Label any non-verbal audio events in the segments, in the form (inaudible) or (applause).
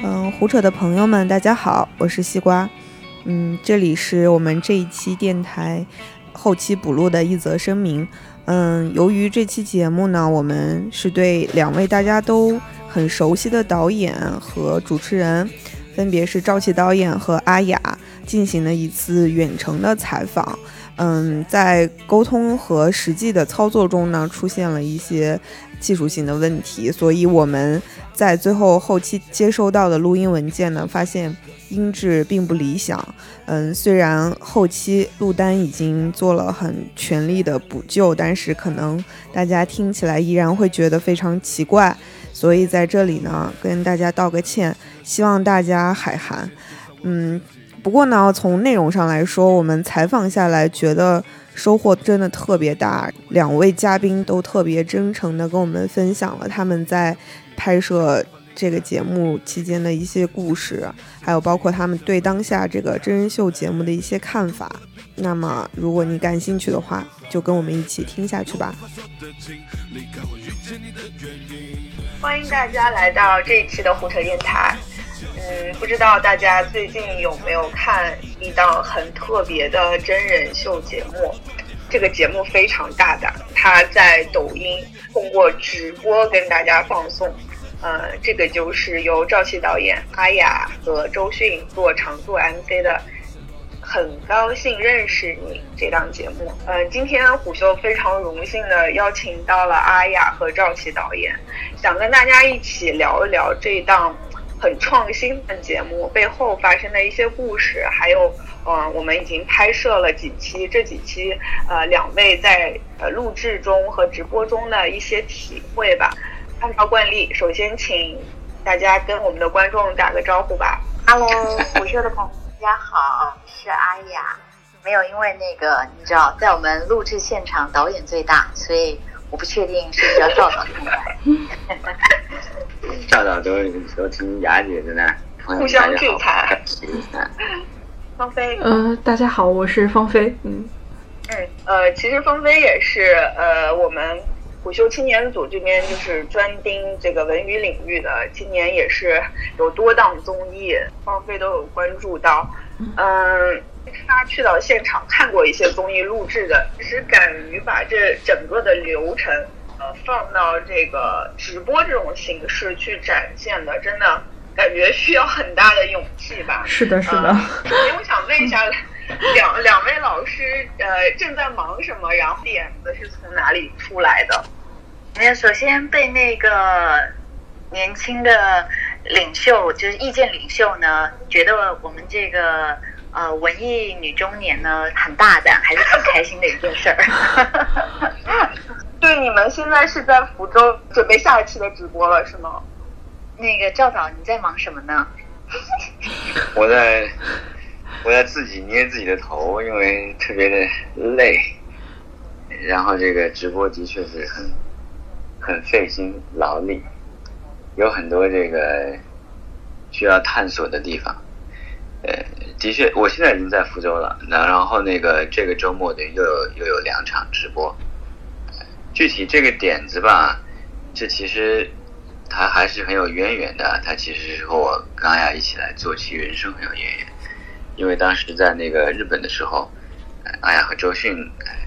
嗯，胡扯的朋友们，大家好，我是西瓜。嗯，这里是我们这一期电台后期补录的一则声明。嗯，由于这期节目呢，我们是对两位大家都很熟悉的导演和主持人，分别是赵琪导演和阿雅，进行了一次远程的采访。嗯，在沟通和实际的操作中呢，出现了一些技术性的问题，所以我们。在最后后期接收到的录音文件呢，发现音质并不理想。嗯，虽然后期录单已经做了很全力的补救，但是可能大家听起来依然会觉得非常奇怪。所以在这里呢，跟大家道个歉，希望大家海涵。嗯，不过呢，从内容上来说，我们采访下来觉得收获真的特别大。两位嘉宾都特别真诚的跟我们分享了他们在。拍摄这个节目期间的一些故事，还有包括他们对当下这个真人秀节目的一些看法。那么，如果你感兴趣的话，就跟我们一起听下去吧。欢迎大家来到这一期的胡扯电台。嗯，不知道大家最近有没有看一档很特别的真人秀节目？这个节目非常大胆，它在抖音通过直播跟大家放送。呃，这个就是由赵琪导演、阿雅和周迅做常驻 MC 的，很高兴认识你这档节目。嗯，今天虎秀非常荣幸的邀请到了阿雅和赵琪导演，想跟大家一起聊一聊这档很创新的节目背后发生的一些故事，还有，嗯，我们已经拍摄了几期，这几期，呃，两位在呃录制中和直播中的一些体会吧。按照惯例，首先请大家跟我们的观众打个招呼吧。Hello，虎嗅的朋友，大家好，是阿雅。没有，因为那个你知道，在我们录制现场，导演最大，所以我不确定是不是要照导进来。(laughs) 赵导都都听雅姐的呢，互相制裁。芳菲，(laughs) 呃，大家好，我是芳菲。嗯嗯，呃，其实芳菲也是呃我们。虎嗅青年组这边就是专盯这个文娱领域的，今年也是有多档综艺，方菲都有关注到。嗯，他去到现场看过一些综艺录制的，其实敢于把这整个的流程，呃，放到这个直播这种形式去展现的，真的感觉需要很大的勇气吧？(laughs) 是的，是的。我想问一下。两 (laughs) 两位老师，呃，正在忙什么？然后点子是从哪里出来的？没有，首先被那个年轻的领袖，就是意见领袖呢，觉得我们这个呃文艺女中年呢很大胆，还是挺开心的一件事儿。(laughs) 对，你们现在是在福州准备下一期的直播了，是吗？那个赵导，你在忙什么呢？(laughs) 我在。我在自己捏自己的头，因为特别的累。然后这个直播的确是很很费心劳力，有很多这个需要探索的地方。呃，的确，我现在已经在福州了。那然后那个这个周末的又有又有两场直播。具体这个点子吧，这其实它还是很有渊源的。它其实是和我跟阿雅一起来做起人生很有渊源。因为当时在那个日本的时候，阿雅和周迅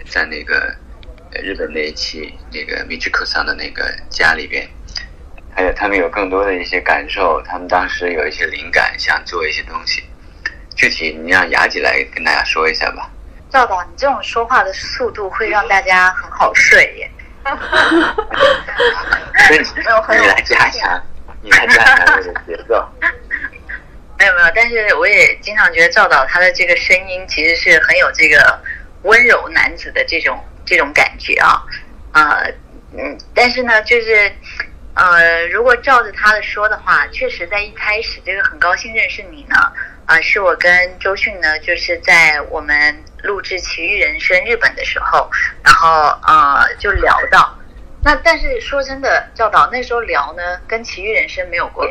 在那个日本那一期那个米之可桑的那个家里边，还有他们有更多的一些感受，他们当时有一些灵感，想做一些东西。具体你让雅姐来跟大家说一下吧。赵导，你这种说话的速度会让大家很好睡耶。(laughs) 所以你来加强，你来加强这个节奏。(laughs) 没有没有，但是我也经常觉得赵导他的这个声音其实是很有这个温柔男子的这种这种感觉啊，呃嗯，但是呢，就是呃，如果照着他的说的话，确实在一开始这个很高兴认识你呢，啊，是我跟周迅呢，就是在我们录制《奇遇人生》日本的时候，然后呃就聊到，那但是说真的，教导那时候聊呢，跟《奇遇人生》没有关。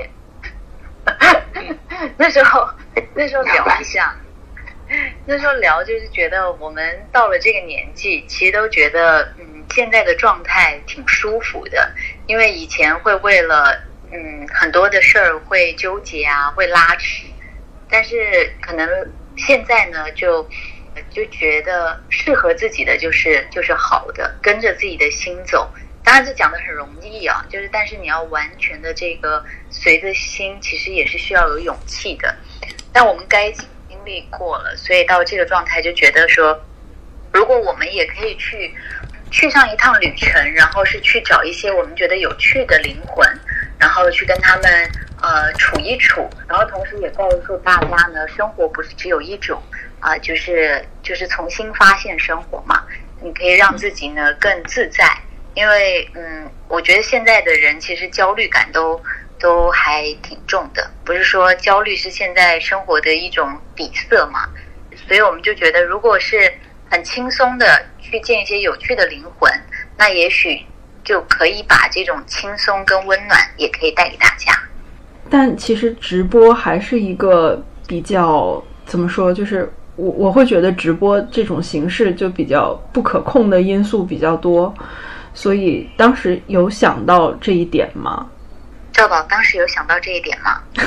(laughs) 那时候，那时候聊一下，那时候聊就是觉得我们到了这个年纪，其实都觉得嗯，现在的状态挺舒服的，因为以前会为了嗯，很多的事儿会纠结啊，会拉扯，但是可能现在呢，就就觉得适合自己的就是就是好的，跟着自己的心走。当然，这讲的很容易啊，就是但是你要完全的这个随着心，其实也是需要有勇气的。但我们该经历过了，所以到这个状态就觉得说，如果我们也可以去去上一趟旅程，然后是去找一些我们觉得有趣的灵魂，然后去跟他们呃处一处，然后同时也告诉大家呢，生活不是只有一种啊、就是就是重新发现生活嘛，你可以让自己呢更自在。因为嗯，我觉得现在的人其实焦虑感都都还挺重的，不是说焦虑是现在生活的一种底色嘛，所以我们就觉得，如果是很轻松的去见一些有趣的灵魂，那也许就可以把这种轻松跟温暖也可以带给大家。但其实直播还是一个比较怎么说，就是我我会觉得直播这种形式就比较不可控的因素比较多，所以当时有想到这一点吗？赵宝当时有想到这一点吗？(laughs)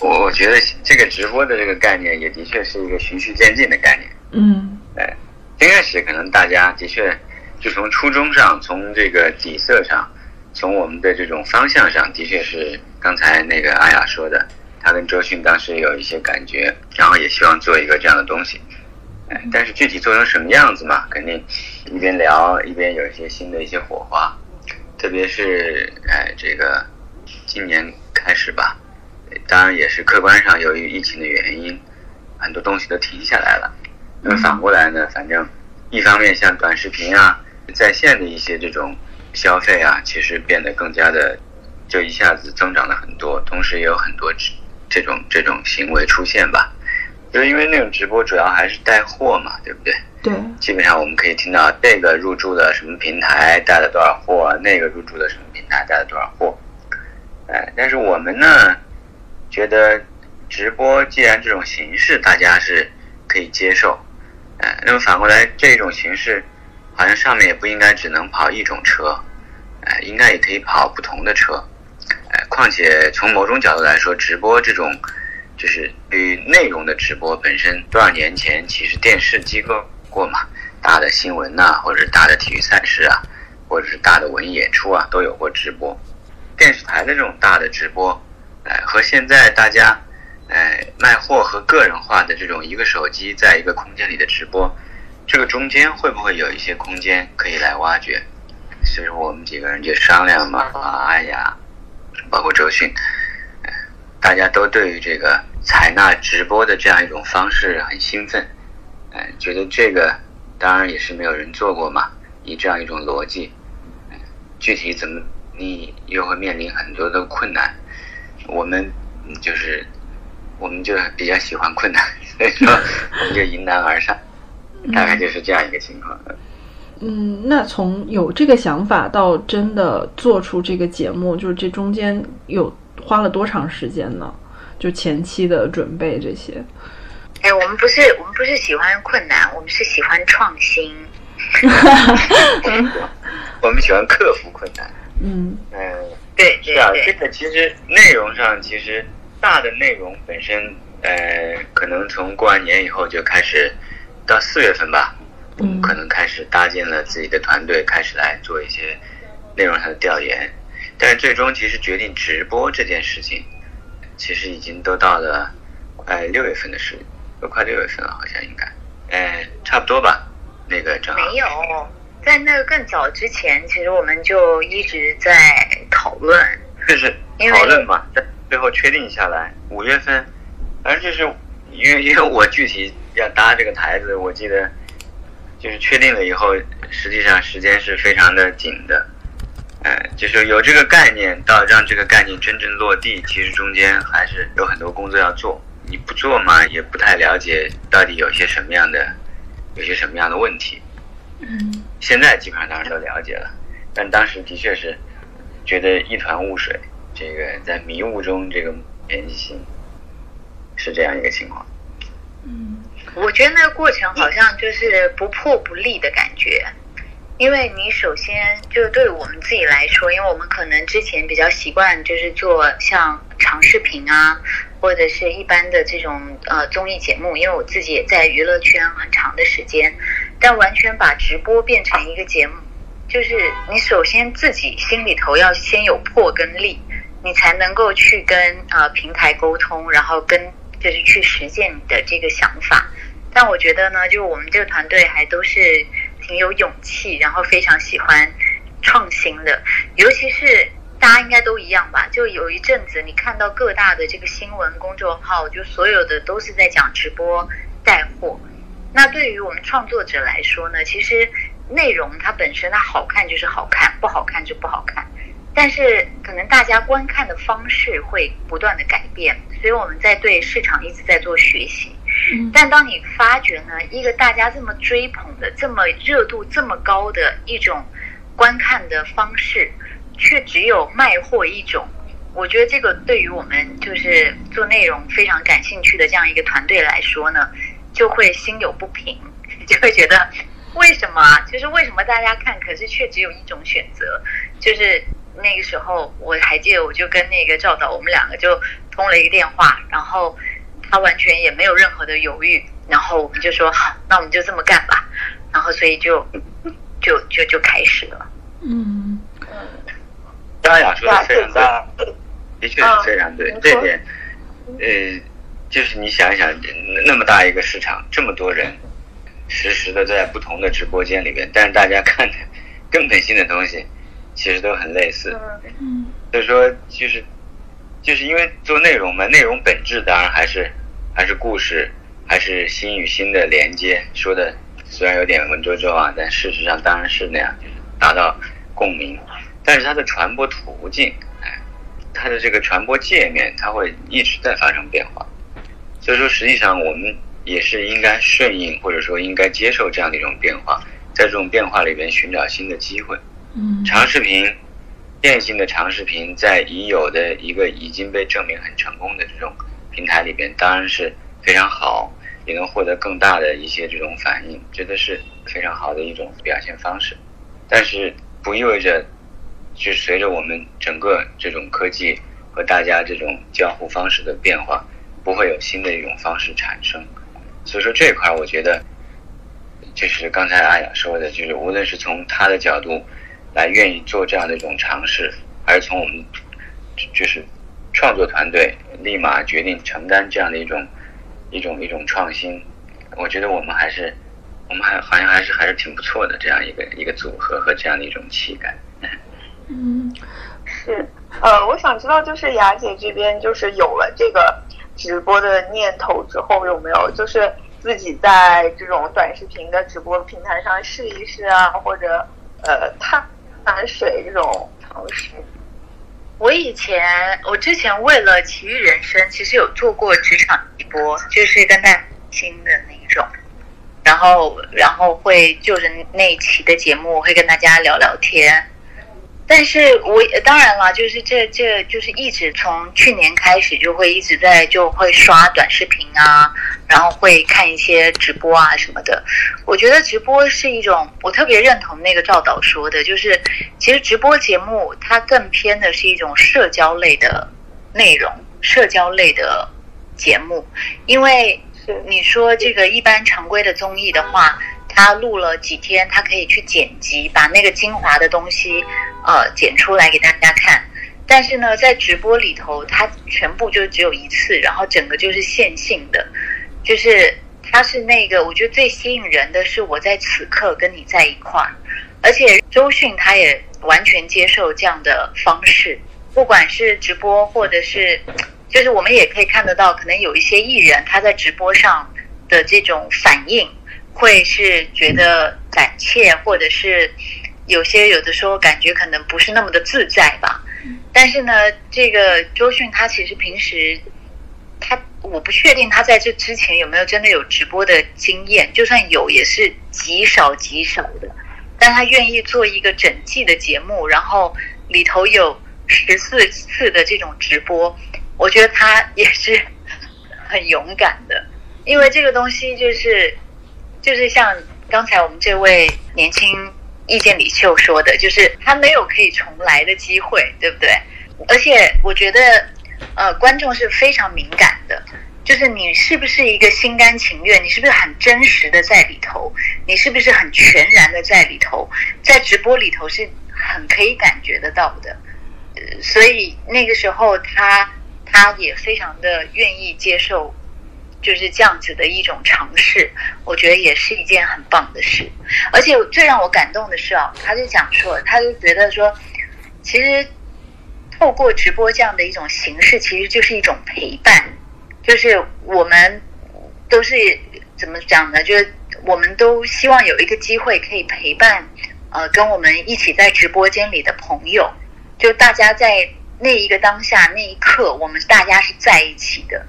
我我觉得这个直播的这个概念也的确是一个循序渐进的概念。嗯哎，刚开始可能大家的确就从初衷上，从这个底色上，从我们的这种方向上，的确是刚才那个阿雅说的，他跟周迅当时有一些感觉，然后也希望做一个这样的东西。哎，但是具体做成什么样子嘛，肯定一边聊一边有一些新的一些火花，特别是哎这个今年开始吧，当然也是客观上由于疫情的原因，很多东西都停下来了。那么反过来呢，反正一方面像短视频啊，在线的一些这种消费啊，其实变得更加的，就一下子增长了很多，同时也有很多这这种这种行为出现吧。就是因为那种直播主要还是带货嘛，对不对？对，基本上我们可以听到这个入驻的什么平台带了多少货，那个入驻的什么平台带了多少货。哎，但是我们呢，觉得直播既然这种形式大家是可以接受，哎，那么反过来这种形式好像上面也不应该只能跑一种车，哎，应该也可以跑不同的车。哎，况且从某种角度来说，直播这种就是对于内容的直播本身，多少年前其实电视机构过嘛，大的新闻呐、或者是大的体育赛事啊，或者是大的文艺演出啊，都有过直播。电视台的这种大的直播，哎，和现在大家，哎，卖货和个人化的这种一个手机在一个空间里的直播，这个中间会不会有一些空间可以来挖掘？所以说我们几个人就商量嘛，啊，哎呀，包括周迅，哎大家都对于这个采纳直播的这样一种方式很兴奋，哎，觉得这个当然也是没有人做过嘛，以这样一种逻辑，哎具体怎么你又会面临很多的困难，我们嗯就是我们就比较喜欢困难，所以说我们就迎难而上，大概就是这样一个情况。嗯，那从有这个想法到真的做出这个节目，就是这中间有花了多长时间呢？就前期的准备这些。哎，我们不是我们不是喜欢困难，我们是喜欢创新。(laughs) 我们喜欢克服困难。嗯嗯，对对是啊，这，个其实内容上其实大的内容本身，呃，可能从过完年以后就开始，到四月份吧，嗯可能开始搭建了自己的团队，开始来做一些内容上的调研。但是最终其实决定直播这件事情，其实已经都到了快六月份的事，都快六月份了，好像应该，呃，差不多吧。那个正好没有，在那个更早之前，其实我们就一直在讨论。就是因为讨论嘛，在最后确定下来，五月份，反正就是因为因为我具体要搭这个台子，我记得就是确定了以后，实际上时间是非常的紧的，哎，就是有这个概念到让这个概念真正落地，其实中间还是有很多工作要做。你不做嘛，也不太了解到底有些什么样的，有些什么样的问题。嗯现在基本上当然都了解了，但当时的确是觉得一团雾水，这个在迷雾中这个前行，是这样一个情况。嗯我觉得那个过程好像就是不破不立的感觉，因为你首先就是对我们自己来说，因为我们可能之前比较习惯就是做像长视频啊，或者是一般的这种呃综艺节目，因为我自己也在娱乐圈很长的时间，但完全把直播变成一个节目，就是你首先自己心里头要先有破跟立，你才能够去跟呃平台沟通，然后跟就是去实践你的这个想法。但我觉得呢，就我们这个团队还都是。挺有勇气，然后非常喜欢创新的，尤其是大家应该都一样吧？就有一阵子，你看到各大的这个新闻公众号，就所有的都是在讲直播带货。那对于我们创作者来说呢，其实内容它本身它好看就是好看，不好看就不好看。但是可能大家观看的方式会不断的改变，所以我们在对市场一直在做学习。但当你发觉呢，一个大家这么追捧的、这么热度这么高的一种观看的方式，却只有卖货一种，我觉得这个对于我们就是做内容非常感兴趣的这样一个团队来说呢，就会心有不平，(laughs) 就会觉得为什么？就是为什么大家看，可是却只有一种选择？就是那个时候我还记得，我就跟那个赵导，我们两个就通了一个电话，然后。他完全也没有任何的犹豫，然后我们就说好，那我们就这么干吧，然后所以就就就就开始了。嗯，张雅说的非常对，的确是非常对，这点，呃，就是你想一想，那么大一个市场，这么多人，实时的在不同的直播间里边，但是大家看的根本性的东西，其实都很类似。嗯，所以说就是。就是因为做内容嘛，内容本质当然还是还是故事，还是心与心的连接。说的虽然有点文绉绉啊，但事实上当然是那样，就是达到共鸣。但是它的传播途径，哎，它的这个传播界面，它会一直在发生变化。所以说，实际上我们也是应该顺应，或者说应该接受这样的一种变化，在这种变化里边寻找新的机会。嗯，长视频。电信的长视频在已有的一个已经被证明很成功的这种平台里边，当然是非常好，也能获得更大的一些这种反应，觉得是非常好的一种表现方式。但是不意味着，就随着我们整个这种科技和大家这种交互方式的变化，不会有新的一种方式产生。所以说这块，我觉得就是刚才阿雅说的，就是无论是从他的角度。来愿意做这样的一种尝试，还是从我们就是创作团队立马决定承担这样的一种一种一种创新，我觉得我们还是我们还好像还是还是挺不错的这样一个一个组合和这样的一种气概。嗯，是呃，我想知道就是雅姐这边就是有了这个直播的念头之后，有没有就是自己在这种短视频的直播平台上试一试啊，或者呃探。玩水这种尝试，我以前我之前为了奇遇人生，其实有做过职场直播，就是跟大新的那一种，然后然后会就着那一期的节目会跟大家聊聊天。但是我当然了，就是这这就是一直从去年开始就会一直在就会刷短视频啊，然后会看一些直播啊什么的。我觉得直播是一种，我特别认同那个赵导说的，就是其实直播节目它更偏的是一种社交类的内容，社交类的节目。因为你说这个一般常规的综艺的话。他录了几天，他可以去剪辑，把那个精华的东西，呃，剪出来给大家看。但是呢，在直播里头，它全部就只有一次，然后整个就是线性的，就是它是那个，我觉得最吸引人的是我在此刻跟你在一块儿，而且周迅他也完全接受这样的方式，不管是直播或者是，就是我们也可以看得到，可能有一些艺人他在直播上的这种反应。会是觉得胆怯，或者是有些有的时候感觉可能不是那么的自在吧。但是呢，这个周迅他其实平时他我不确定他在这之前有没有真的有直播的经验，就算有也是极少极少的。但他愿意做一个整季的节目，然后里头有十四次的这种直播，我觉得他也是 (laughs) 很勇敢的，因为这个东西就是。就是像刚才我们这位年轻意见领袖说的，就是他没有可以重来的机会，对不对？而且我觉得，呃，观众是非常敏感的，就是你是不是一个心甘情愿，你是不是很真实的在里头，你是不是很全然的在里头，在直播里头是很可以感觉得到的。呃所以那个时候他他也非常的愿意接受。就是这样子的一种尝试，我觉得也是一件很棒的事。而且最让我感动的是啊，他就讲说，他就觉得说，其实透过直播这样的一种形式，其实就是一种陪伴，就是我们都是怎么讲呢？就是我们都希望有一个机会可以陪伴，呃，跟我们一起在直播间里的朋友，就大家在那一个当下那一刻，我们大家是在一起的。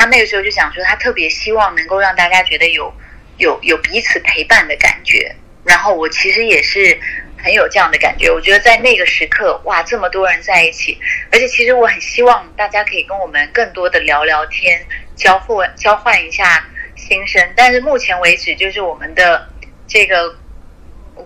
他那个时候就讲说，他特别希望能够让大家觉得有有有彼此陪伴的感觉。然后我其实也是很有这样的感觉。我觉得在那个时刻，哇，这么多人在一起，而且其实我很希望大家可以跟我们更多的聊聊天，交换交换一下心声。但是目前为止，就是我们的这个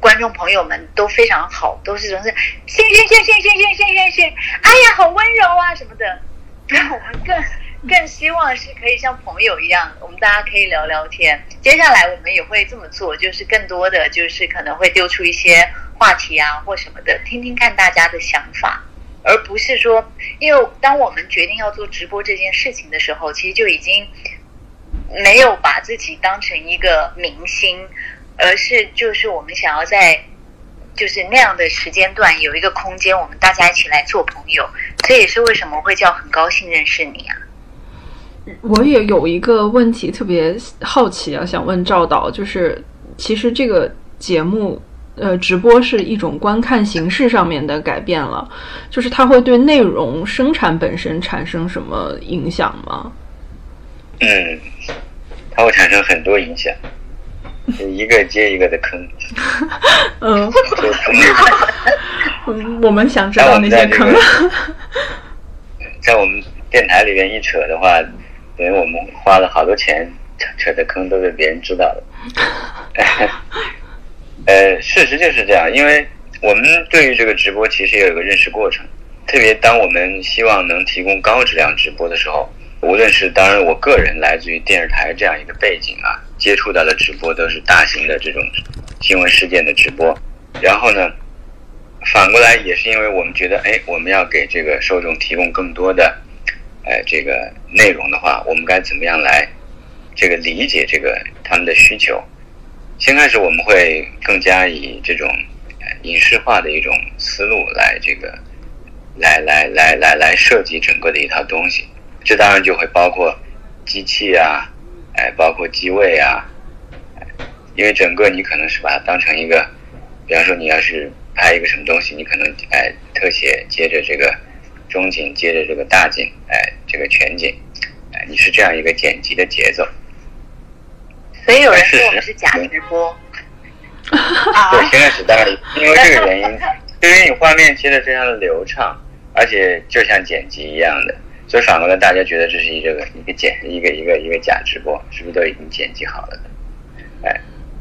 观众朋友们都非常好，都是总是谢谢谢谢谢谢谢谢谢，哎呀，好温柔啊什么的。让我们更。更希望是可以像朋友一样，我们大家可以聊聊天。接下来我们也会这么做，就是更多的就是可能会丢出一些话题啊或什么的，听听看大家的想法，而不是说，因为当我们决定要做直播这件事情的时候，其实就已经没有把自己当成一个明星，而是就是我们想要在就是那样的时间段有一个空间，我们大家一起来做朋友。这也是为什么会叫很高兴认识你啊。我也有一个问题特别好奇啊，想问赵导，就是其实这个节目，呃，直播是一种观看形式上面的改变了，就是它会对内容生产本身产生什么影响吗？嗯，它会产生很多影响，一个接一个的坑。嗯，我们想知道那些坑。在我们电台里面一扯的话，因为我们花了好多钱扯的坑都被别人知道了。(laughs) 呃，事实就是这样，因为我们对于这个直播其实也有个认识过程，特别当我们希望能提供高质量直播的时候，无论是当然我个人来自于电视台这样一个背景啊，接触到的直播都是大型的这种新闻事件的直播，然后呢，反过来也是因为我们觉得，哎，我们要给这个受众提供更多的，呃，这个内容的话，我们该怎么样来这个理解这个他们的需求？先开始我们会更加以这种影视化的一种思路来这个来来来来来设计整个的一套东西，这当然就会包括机器啊，哎，包括机位啊，因为整个你可能是把它当成一个，比方说你要是拍一个什么东西，你可能哎特写接着这个中景，接着这个大景，哎这个全景，哎你是这样一个剪辑的节奏。所以有人说我们是假直播。对，(laughs) 啊，先开始当然因为这个原因，就因为你画面切的非常的流畅，而且就像剪辑一样的，所以反过来大家觉得这是一个一个剪一个一个一个假直播，是不是都已经剪辑好了的？哎，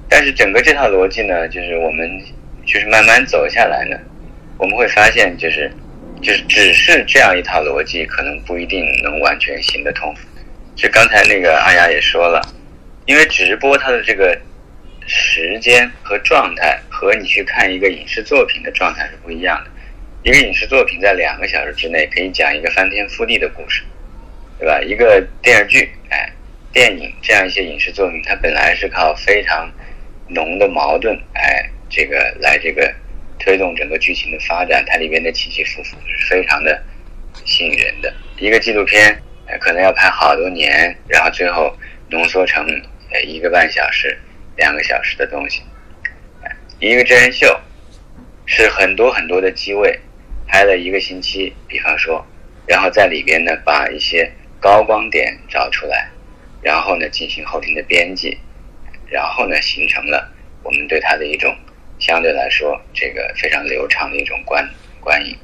但是整个这套逻辑呢，就是我们就是慢慢走下来呢，我们会发现就是就是只是这样一套逻辑，可能不一定能完全行得通。就刚才那个阿雅也说了，因为直播它的这个时间和状态和你去看一个影视作品的状态是不一样的。一个影视作品在两个小时之内可以讲一个翻天覆地的故事，对吧？一个电视剧，哎，电影这样一些影视作品，它本来是靠非常浓的矛盾，哎，这个来这个推动整个剧情的发展，它里边的起起伏伏是非常的吸引人的。一个纪录片，可能要拍好多年，然后最后浓缩成一个半小时、两个小时的东西。一个真人秀是很多很多的机位，拍了一个星期，比方说，然后在里边呢把一些高光点找出来，然后呢进行后天的编辑，然后呢形成了我们对它的一种相对来说这个非常流畅的一种观观影。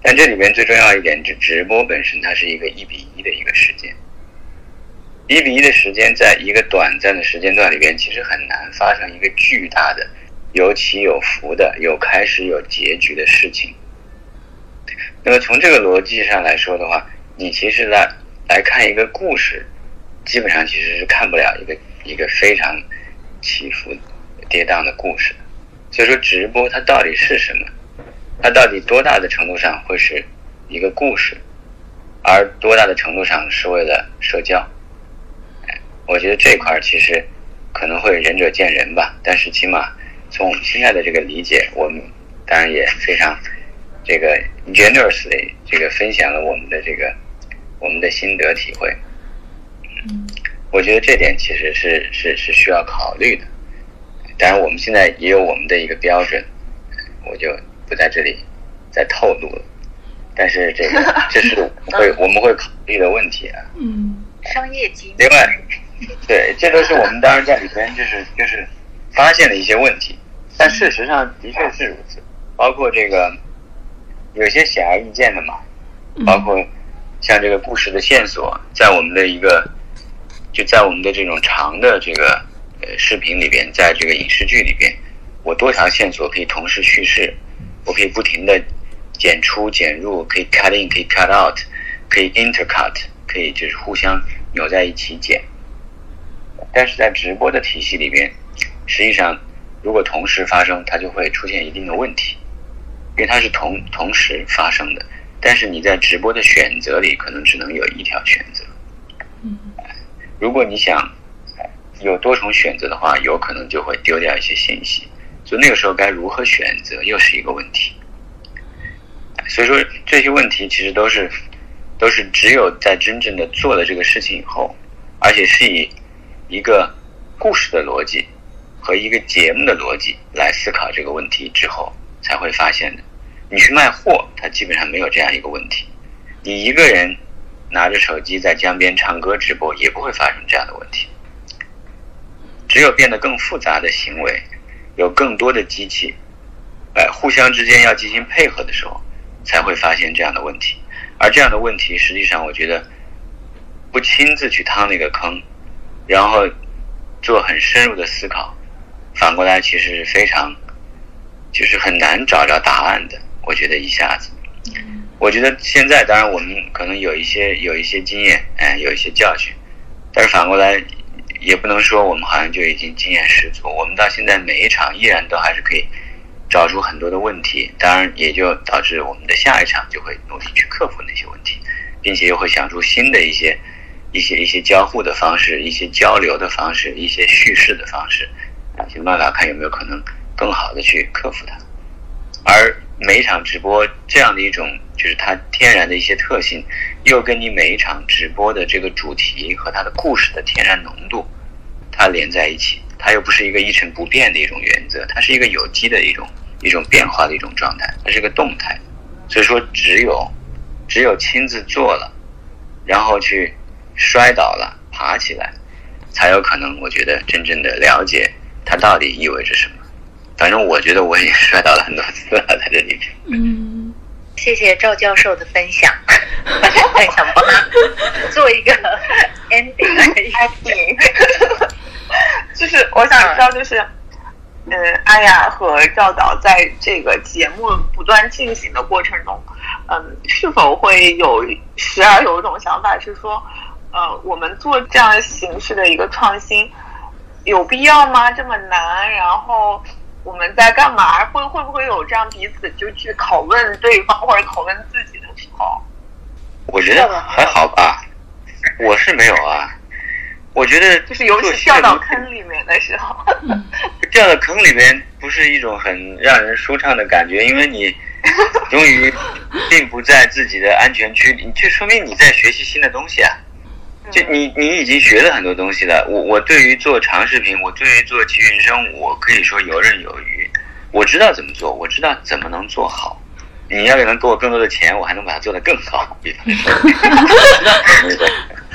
但这里边最重要一点，就直播本身它是一个一比一的一个时间，一比一的时间，在一个短暂的时间段里边，其实很难发生一个巨大的、有起有伏的、有开始有结局的事情。那么从这个逻辑上来说的话，你其实来来看一个故事，基本上其实是看不了一个一个非常起伏跌宕的故事。所以说，直播它到底是什么？它到底多大的程度上会是一个故事，而多大的程度上是为了社交？我觉得这块儿其实可能会仁者见仁吧，但是起码从我们现在的这个理解，我们当然也非常这个 generously 这个分享了我们的这个我们的心得体会。嗯，我觉得这点其实是是是需要考虑的。当然，我们现在也有我们的一个标准，我就不在这里再透露了。但是这个 (laughs) 这是会我们会考虑的问题啊。嗯，商业机密。另外，对，这都是我们当时在里边就是就是发现的一些问题，但事实上的确是如此。包括这个有些显而易见的嘛，包括像这个故事的线索，在我们的一个就在我们的这种长的这个呃视频里边，在这个影视剧里边，我多条线索可以同时叙事，我可以不停的剪出剪入，可以 cut in，可以 cut out，可以 intercut，可以就是互相扭在一起剪。但是在直播的体系里边，实际上如果同时发生，它就会出现一定的问题，因为它是同同时发生的。但是你在直播的选择里，可能只能有一条选择。嗯，如果你想有多重选择的话，有可能就会丢掉一些信息。所以那个时候该如何选择，又是一个问题。所以说这些问题其实都是都是只有在真正的做了这个事情以后，而且是以一个故事的逻辑和一个节目的逻辑来思考这个问题之后，才会发现的。你去卖货，它基本上没有这样一个问题。你一个人拿着手机在江边唱歌直播，也不会发生这样的问题。只有变得更复杂的行为，有更多的机器，哎，互相之间要进行配合的时候，才会发现这样的问题。而这样的问题，实际上我觉得不亲自去趟那个坑，然后做很深入的思考，反过来其实是非常，就是很难找着答案的。我觉得一下子，我觉得现在当然我们可能有一些有一些经验，哎，有一些教训，但是反过来也不能说我们好像就已经经验十足。我们到现在每一场依然都还是可以找出很多的问题，当然也就导致我们的下一场就会努力去克服那些问题，并且又会想出新的一些一些一些交互的方式、一些交流的方式、一些叙事的方式，想办法看有没有可能更好的去克服它，而。每一场直播这样的一种，就是它天然的一些特性，又跟你每一场直播的这个主题和它的故事的天然浓度，它连在一起，它又不是一个一成不变的一种原则，它是一个有机的一种一种变化的一种状态，它是个动态。所以说，只有只有亲自做了，然后去摔倒了，爬起来，才有可能，我觉得真正的了解它到底意味着什么。反正我觉得我也摔倒了很多次了，在这里面。嗯，谢谢赵教授的分享，我很想帮他做一个 (laughs) ending，就是我想知道，就是嗯，阿雅和赵导在这个节目不断进行的过程中，嗯，是否会有时而有一种想法是说，呃，我们做这样形式的一个创新，有必要吗？这么难，然后。我们在干嘛？会会不会有这样彼此就去拷问对方或者拷问自己的时候？我觉得还好吧，我是没有啊。我觉得就是尤其掉到坑里面的时候，(laughs) 掉到坑里面不是一种很让人舒畅的感觉，因为你 (laughs) 终于并不在自己的安全区里，就说明你在学习新的东西啊。就你，你已经学了很多东西了。我我对于做长视频，我对于做奇云生，我可以说游刃有余。我知道怎么做，我知道怎么能做好。你要能给我更多的钱，我还能把它做得更好。比方说，(laughs)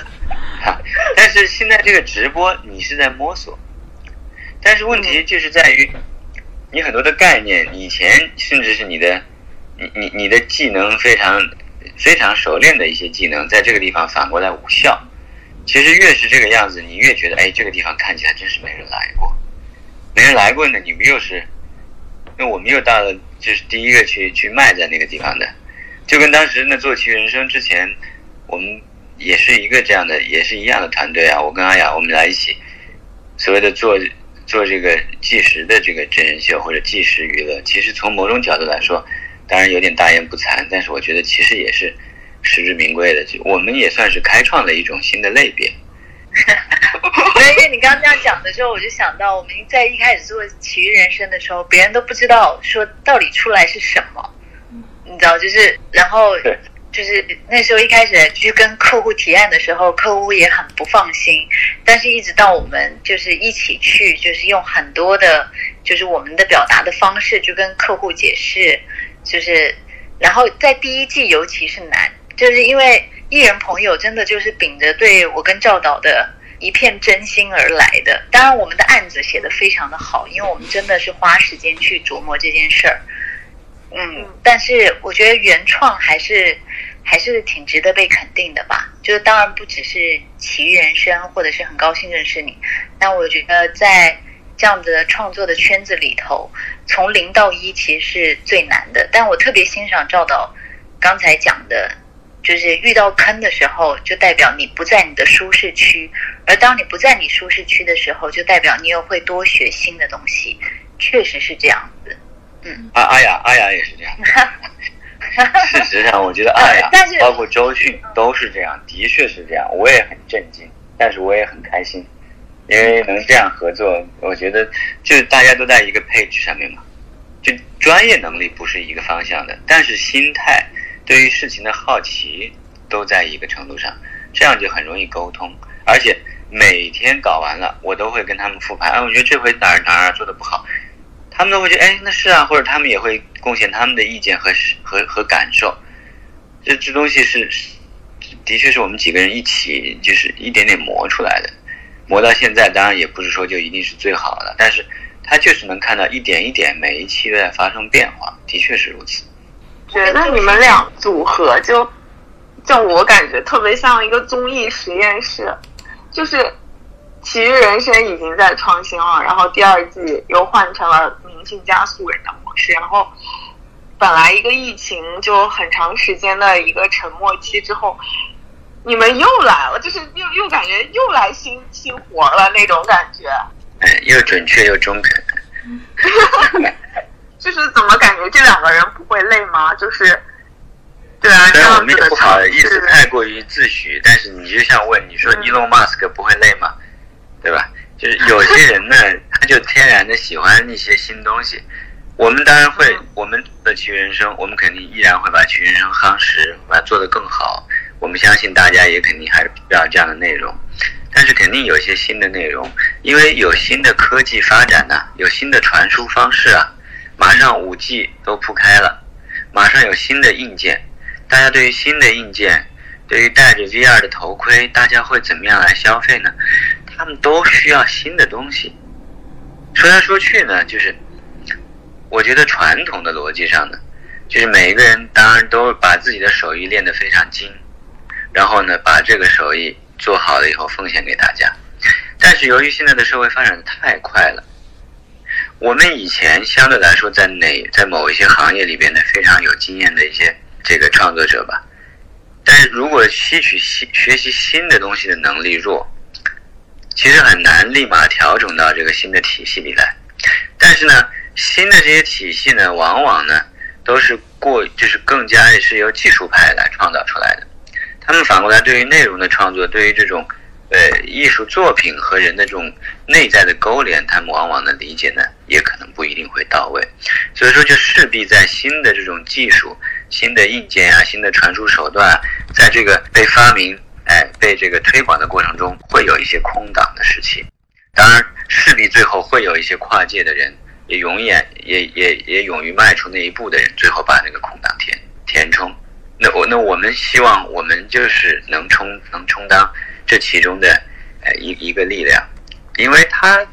(laughs) 但是现在这个直播，你是在摸索。但是问题就是在于，你很多的概念，以前甚至是你的，你你你的技能非常非常熟练的一些技能，在这个地方反过来无效。其实越是这个样子，你越觉得，哎，这个地方看起来真是没人来过，没人来过呢，你们又是那我们又到了就是第一个去去卖在那个地方的，就跟当时那做奇人生之前，我们也是一个这样的，也是一样的团队啊。我跟阿雅我们俩一起，所谓的做做这个纪实的这个真人秀或者纪实娱乐，其实从某种角度来说，当然有点大言不惭，但是我觉得其实也是实至名归的。就我们也算是开创了一种新的类别。(laughs) 因为你刚刚这样讲的时候，我就想到我们在一开始做《奇遇人生》的时候，别人都不知道说到底出来是什么，你知道，就是然后就是那时候一开始去跟客户提案的时候，客户也很不放心，但是一直到我们就是一起去，就是用很多的，就是我们的表达的方式，就跟客户解释，就是然后在第一季尤其是难，就是因为。艺人朋友真的就是秉着对我跟赵导的一片真心而来的。当然，我们的案子写的非常的好，因为我们真的是花时间去琢磨这件事儿。嗯，但是我觉得原创还是还是挺值得被肯定的吧。就是当然不只是奇遇人生，或者是很高兴认识你，但我觉得在这样的创作的圈子里头，从零到一其实是最难的。但我特别欣赏赵导刚才讲的。就是遇到坑的时候，就代表你不在你的舒适区；而当你不在你舒适区的时候，就代表你又会多学新的东西。确实是这样子。嗯，阿阿雅，阿雅也是这样。(laughs) 事实上，我觉得阿雅，包括周迅都是这样，的确是这样。我也很震惊，但是我也很开心，因为能这样合作，我觉得就是大家都在一个 page 上面嘛。就专业能力不是一个方向的，但是心态。对于事情的好奇都在一个程度上，这样就很容易沟通。而且每天搞完了，我都会跟他们复盘。哎，我觉得这回哪儿哪儿做的不好，他们都会觉得哎，那是啊，或者他们也会贡献他们的意见和和和感受。这这东西是，的确是我们几个人一起就是一点点磨出来的。磨到现在，当然也不是说就一定是最好的，但是它确实能看到一点一点每一期都在发生变化，的确是如此。觉得你们俩组合就，就我感觉特别像一个综艺实验室，就是《奇遇人生》已经在创新了，然后第二季又换成了明星加速人的模式，然后本来一个疫情就很长时间的一个沉默期之后，你们又来了，就是又又感觉又来新新活了那种感觉，嗯，又准确又中肯。就是怎么感觉这两个人不会累吗？就是，对啊，虽然我们也不好意思太过于自诩，但是你就像问你说，Elon Musk 不会累吗？对吧？就是有些人呢，(laughs) 他就天然的喜欢一些新东西。我们当然会，我们的奇遇人生，我们肯定依然会把奇遇人生夯实，把它做得更好。我们相信大家也肯定还是需要这样的内容，但是肯定有一些新的内容，因为有新的科技发展呢，有新的传输方式啊。马上五 G 都铺开了，马上有新的硬件，大家对于新的硬件，对于戴着 VR 的头盔，大家会怎么样来消费呢？他们都需要新的东西。说来说去呢，就是我觉得传统的逻辑上呢，就是每一个人当然都把自己的手艺练得非常精，然后呢，把这个手艺做好了以后奉献给大家。但是由于现在的社会发展太快了。我们以前相对来说，在哪在某一些行业里边呢，非常有经验的一些这个创作者吧。但是如果吸取新学习新的东西的能力弱，其实很难立马调整到这个新的体系里来。但是呢，新的这些体系呢，往往呢都是过就是更加是由技术派来创造出来的。他们反过来对于内容的创作，对于这种。呃，艺术作品和人的这种内在的勾连，他们往往的理解呢，也可能不一定会到位。所以说，就势必在新的这种技术、新的硬件啊、新的传输手段，在这个被发明、哎被这个推广的过程中，会有一些空档的时期。当然，势必最后会有一些跨界的人，也永远也也也勇于迈出那一步的人，最后把那个空档填填充。那我那我们希望，我们就是能充能充当。这其中的，呃一一个力量，因为他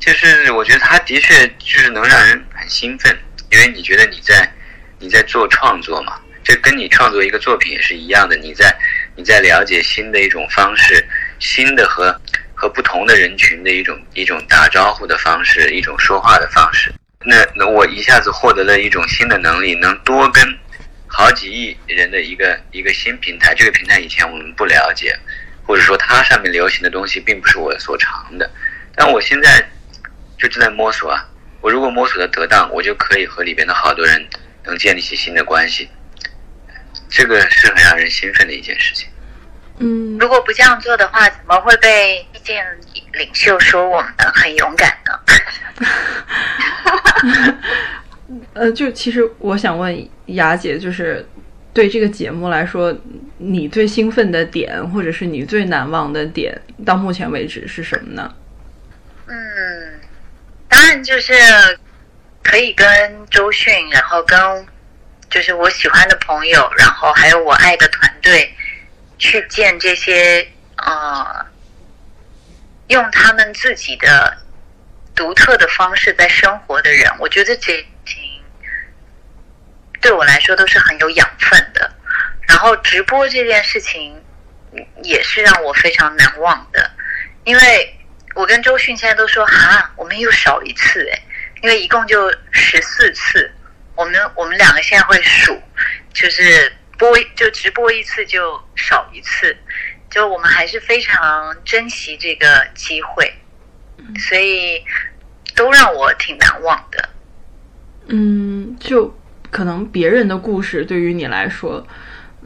就是我觉得他的确就是能让人很兴奋，因为你觉得你在你在做创作嘛，这跟你创作一个作品也是一样的，你在你在了解新的一种方式，新的和和不同的人群的一种一种打招呼的方式，一种说话的方式，那那我一下子获得了一种新的能力，能多跟好几亿人的一个一个新平台。这个平台以前我们不了解，或者说它上面流行的东西并不是我所长的。但我现在就正在摸索啊。我如果摸索的得当，我就可以和里边的好多人能建立起新的关系。这个是很让人兴奋的一件事情。嗯，如果不这样做的话，怎么会被意见领袖说我们很勇敢呢？(laughs) 呃，就其实我想问雅姐，就是对这个节目来说，你最兴奋的点，或者是你最难忘的点，到目前为止是什么呢？嗯，当然就是可以跟周迅，然后跟就是我喜欢的朋友，然后还有我爱的团队。去见这些呃，用他们自己的独特的方式在生活的人，我觉得这挺对我来说都是很有养分的。然后直播这件事情也是让我非常难忘的，因为我跟周迅现在都说哈，我们又少一次哎，因为一共就十四次，我们我们两个现在会数，就是。播就直播一次就少一次，就我们还是非常珍惜这个机会，所以都让我挺难忘的。嗯，就可能别人的故事对于你来说，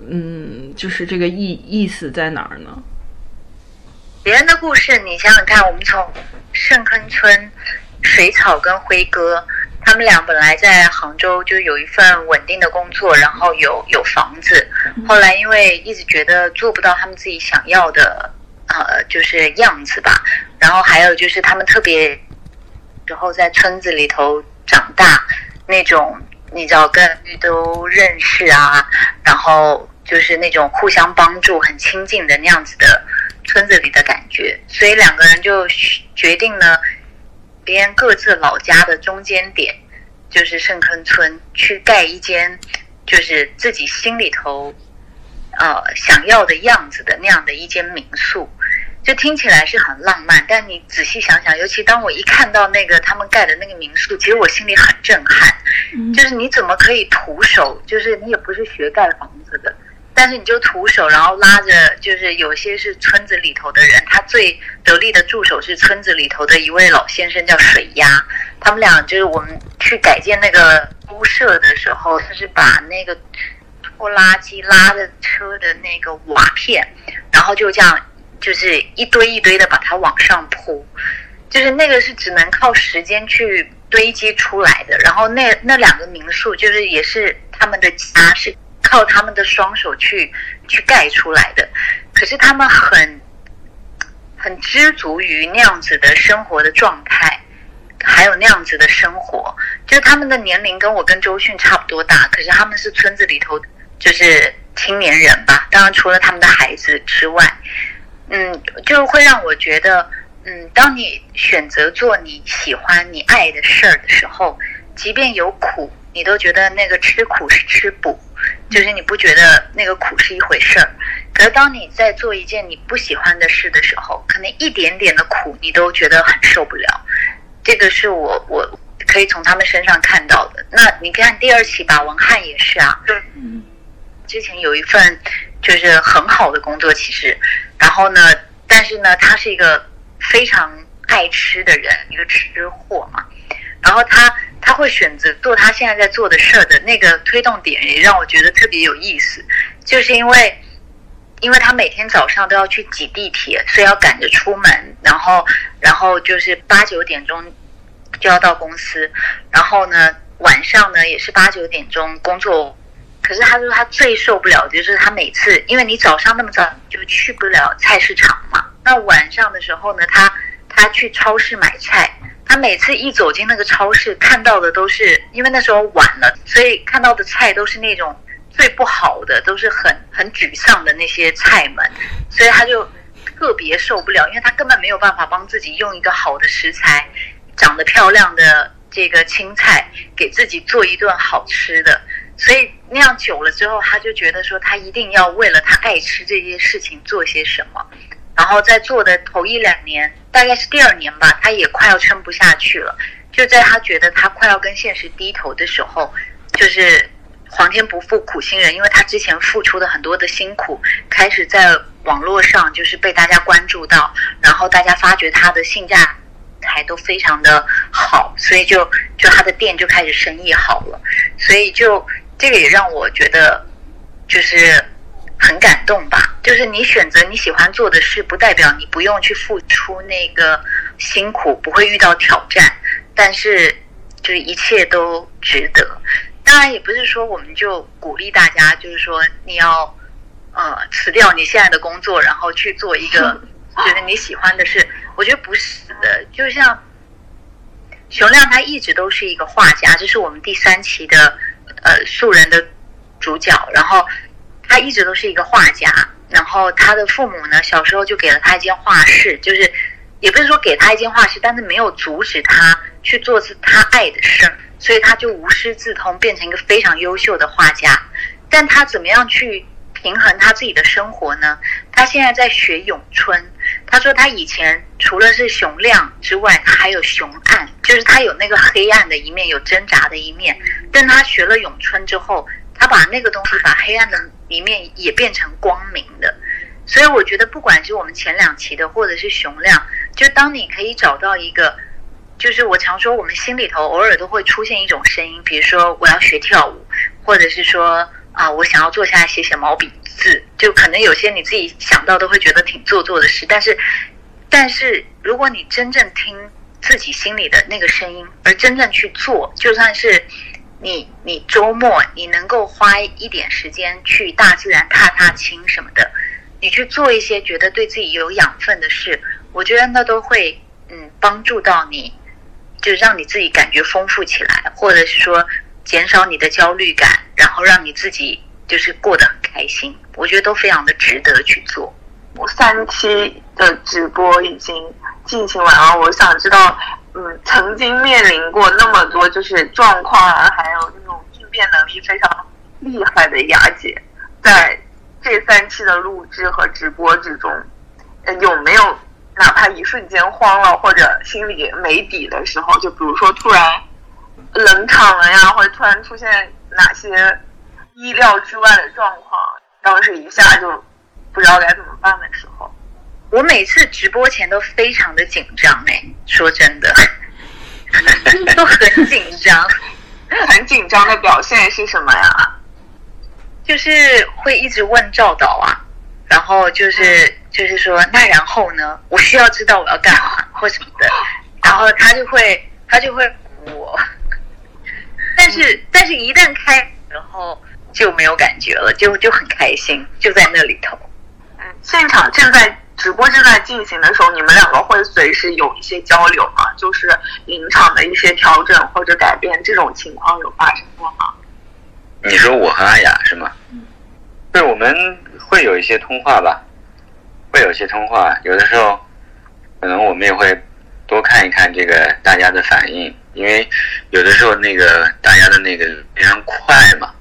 嗯，就是这个意意思在哪儿呢？别人的故事，你想想看，我们从圣坑村水草跟辉哥。他们俩本来在杭州就有一份稳定的工作，然后有有房子。后来因为一直觉得做不到他们自己想要的，呃，就是样子吧。然后还有就是他们特别，之后在村子里头长大，那种你知道跟都认识啊，然后就是那种互相帮助、很亲近的那样子的村子里的感觉。所以两个人就决定呢。边各自老家的中间点，就是圣坑村，去盖一间，就是自己心里头，呃，想要的样子的那样的一间民宿，就听起来是很浪漫。但你仔细想想，尤其当我一看到那个他们盖的那个民宿，其实我心里很震撼。就是你怎么可以徒手？就是你也不是学盖房子的。但是你就徒手，然后拉着，就是有些是村子里头的人，他最得力的助手是村子里头的一位老先生，叫水鸭。他们俩就是我们去改建那个屋舍的时候，他是把那个拖拉机拉的车的那个瓦片，然后就这样，就是一堆一堆的把它往上铺，就是那个是只能靠时间去堆积出来的。然后那那两个民宿就是也是他们的家是。靠他们的双手去去盖出来的，可是他们很很知足于那样子的生活的状态，还有那样子的生活。就是他们的年龄跟我跟周迅差不多大，可是他们是村子里头就是青年人吧。当然除了他们的孩子之外，嗯，就会让我觉得，嗯，当你选择做你喜欢、你爱的事儿的时候，即便有苦，你都觉得那个吃苦是吃补。就是你不觉得那个苦是一回事儿，可是当你在做一件你不喜欢的事的时候，可能一点点的苦你都觉得很受不了。这个是我我可以从他们身上看到的。那你看第二期吧，王翰也是啊，嗯，之前有一份就是很好的工作，其实，然后呢，但是呢，他是一个非常爱吃的人，一个吃货嘛，然后他。他会选择做他现在在做的事儿的那个推动点，也让我觉得特别有意思，就是因为，因为他每天早上都要去挤地铁，所以要赶着出门，然后，然后就是八九点钟就要到公司，然后呢，晚上呢也是八九点钟工作，可是他说他最受不了的就是他每次，因为你早上那么早就去不了菜市场嘛，那晚上的时候呢，他他去超市买菜。他每次一走进那个超市，看到的都是因为那时候晚了，所以看到的菜都是那种最不好的，都是很很沮丧的那些菜们，所以他就特别受不了，因为他根本没有办法帮自己用一个好的食材、长得漂亮的这个青菜给自己做一顿好吃的，所以那样久了之后，他就觉得说他一定要为了他爱吃这些事情做些什么。然后在做的头一两年，大概是第二年吧，他也快要撑不下去了，就在他觉得他快要跟现实低头的时候，就是皇天不负苦心人，因为他之前付出的很多的辛苦，开始在网络上就是被大家关注到，然后大家发觉他的性价还都非常的好，所以就就他的店就开始生意好了，所以就这个也让我觉得就是很感动吧。就是你选择你喜欢做的事，不代表你不用去付出那个辛苦，不会遇到挑战，但是就是一切都值得。当然也不是说我们就鼓励大家，就是说你要呃辞掉你现在的工作，然后去做一个 (laughs) 就是你喜欢的事。我觉得不是的，就像熊亮他一直都是一个画家，这是我们第三期的呃素人的主角，然后他一直都是一个画家，然后他的父母呢小时候就给了他一间画室，就是也不是说给他一间画室，但是没有阻止他去做是他爱的事儿，所以他就无师自通，变成一个非常优秀的画家。但他怎么样去平衡他自己的生活呢？他现在在学咏春。他说他以前除了是熊亮之外，他还有熊暗，就是他有那个黑暗的一面，有挣扎的一面。但他学了咏春之后，他把那个东西，把黑暗的里面也变成光明的。所以我觉得，不管是我们前两期的，或者是熊亮，就当你可以找到一个，就是我常说，我们心里头偶尔都会出现一种声音，比如说我要学跳舞，或者是说啊，我想要坐下来写写毛笔。字就可能有些你自己想到都会觉得挺做作的事，但是，但是如果你真正听自己心里的那个声音，而真正去做，就算是你你周末你能够花一点时间去大自然踏踏青什么的，你去做一些觉得对自己有养分的事，我觉得那都会嗯帮助到你，就让你自己感觉丰富起来，或者是说减少你的焦虑感，然后让你自己。就是过得很开心，我觉得都非常的值得去做。我三期的直播已经进行完了，我想知道，嗯，曾经面临过那么多就是状况啊，还有那种应变能力非常厉害的雅姐，在这三期的录制和直播之中，有没有哪怕一瞬间慌了或者心里没底的时候？就比如说突然冷场了呀，或者突然出现哪些？意料之外的状况，当时一下就不知道该怎么办的时候，我每次直播前都非常的紧张哎，说真的，(laughs) 都很紧张，很紧张的表现是什么呀？就是会一直问赵导啊，然后就是就是说，那然后呢？我需要知道我要干嘛或什么的，然后他就会他就会我，(laughs) 但是但是一旦开然后。就没有感觉了，就就很开心，就在那里头。嗯，现场正在直播正在进行的时候，你们两个会随时有一些交流吗？就是临场的一些调整或者改变，这种情况有发生过吗？你说我和阿雅是吗？嗯，对，我们会有一些通话吧，会有一些通话，有的时候可能我们也会多看一看这个大家的反应，因为有的时候那个大家的那个非常快嘛。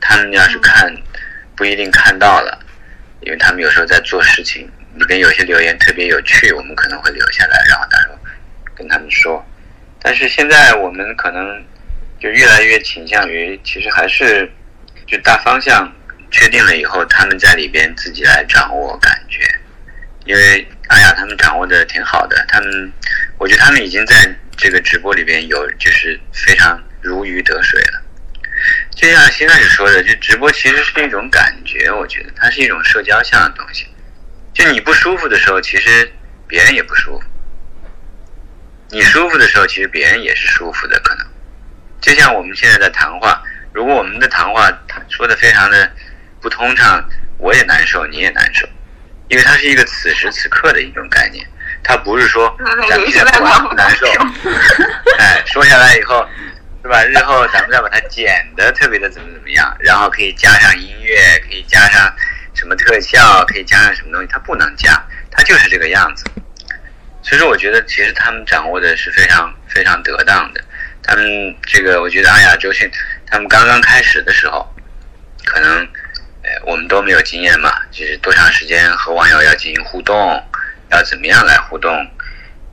他们要是看，不一定看到了，因为他们有时候在做事情。里边有些留言特别有趣，我们可能会留下来，然后到时候跟他们说。但是现在我们可能就越来越倾向于，其实还是就大方向确定了以后，他们在里边自己来掌握感觉。因为哎呀，他们掌握的挺好的，他们我觉得他们已经在这个直播里边有就是非常如鱼得水了。就像新开始说的，就直播其实是一种感觉，我觉得它是一种社交向的东西。就你不舒服的时候，其实别人也不舒服；你舒服的时候，其实别人也是舒服的。可能就像我们现在的谈话，如果我们的谈话说的非常的不通畅，我也难受，你也难受，因为它是一个此时此刻的一种概念，它不是说咱们现在不难受，(laughs) 哎，说下来以后。是吧？日后咱们再把它剪的特别的怎么怎么样，然后可以加上音乐，可以加上什么特效，可以加上什么东西，它不能加，它就是这个样子。所以说，我觉得其实他们掌握的是非常非常得当的。他们这个，我觉得阿雅、周迅他们刚刚开始的时候，可能呃我们都没有经验嘛，就是多长时间和网友要进行互动，要怎么样来互动，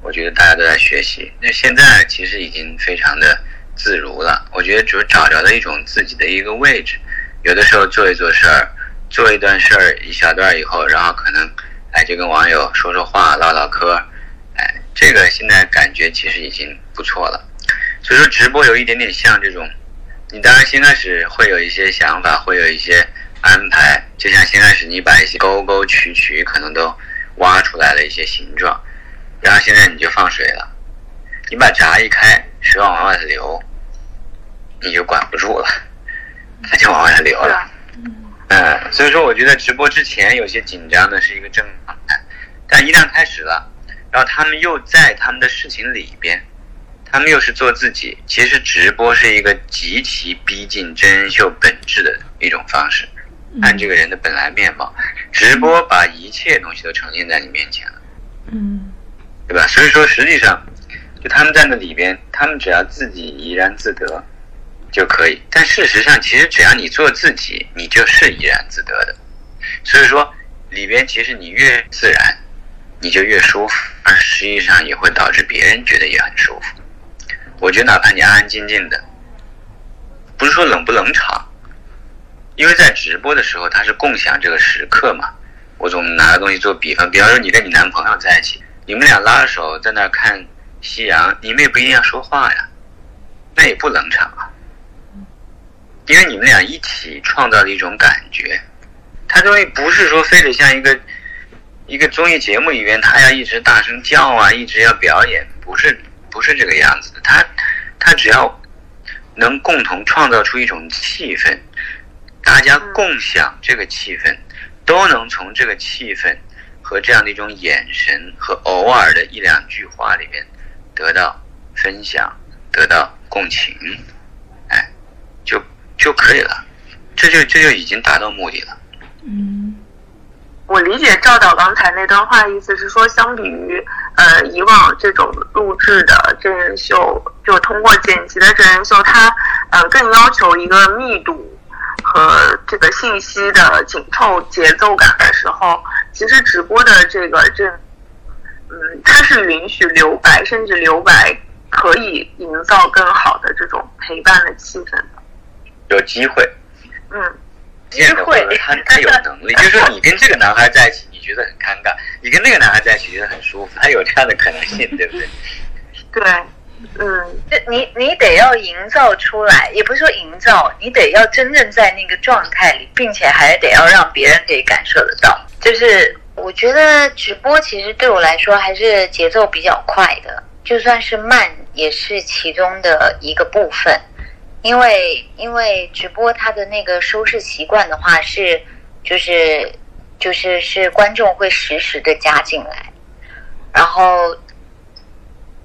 我觉得大家都在学习。那现在其实已经非常的自如了。我觉得只找着了一种自己的一个位置，有的时候做一做事儿，做一段事儿一小段以后，然后可能哎就跟网友说说话、唠唠嗑，哎，这个现在感觉其实已经不错了。所以说直播有一点点像这种，你当然先开始会有一些想法，会有一些安排，就像先开始你把一些沟沟渠渠可能都挖出来了一些形状，然后现在你就放水了，你把闸一开，水往往外流，你就管不住了，它就往外流了。嗯，所以说我觉得直播之前有些紧张的是一个正常态，但一旦开始了，然后他们又在他们的事情里边，他们又是做自己。其实直播是一个极其逼近真人秀本质的一种方式，看这个人的本来面貌，直播把一切东西都呈现在你面前了，嗯对吧？所以说实际上，就他们在那里边，他们只要自己怡然自得就可以。但事实上，其实只要你做自己，你就是怡然自得的。所以说，里边其实你越自然，你就越舒服，而实际上也会导致别人觉得也很舒服。我觉得哪怕你安安静静的，不是说冷不冷场，因为在直播的时候，它是共享这个时刻嘛。我总拿个东西做比方，比方说你跟你男朋友在一起，你们俩拉着手在那看夕阳，你们也不一定要说话呀，那也不冷场啊，因为你们俩一起创造了一种感觉。它终于不是说非得像一个一个综艺节目里面，他要一直大声叫啊，一直要表演，不是不是这个样子的。他他只要能共同创造出一种气氛，大家共享这个气氛，都能从这个气氛和这样的一种眼神和偶尔的一两句话里边得到分享，得到共情，就就可以了。这就这就已经达到目的了。嗯我理解赵导刚才那段话，意思是说，相比于呃以往这种录制的真人秀，就通过剪辑的真人秀，它呃更要求一个密度和这个信息的紧凑节奏感的时候，其实直播的这个这嗯，它是允许留白，甚至留白可以营造更好的这种陪伴的气氛的。有机会，嗯，机会他他有能力，(laughs) 就是说你跟这个男孩在一起，你觉得很尴尬；你跟那个男孩在一起觉得很舒服，他有这样的可能性，对不对？对，嗯，这你你得要营造出来，也不是说营造，你得要真正在那个状态里，并且还得要让别人可以感受得到。就是我觉得直播其实对我来说还是节奏比较快的，就算是慢也是其中的一个部分。因为因为直播它的那个收视习惯的话是就是就是是观众会实时的加进来，然后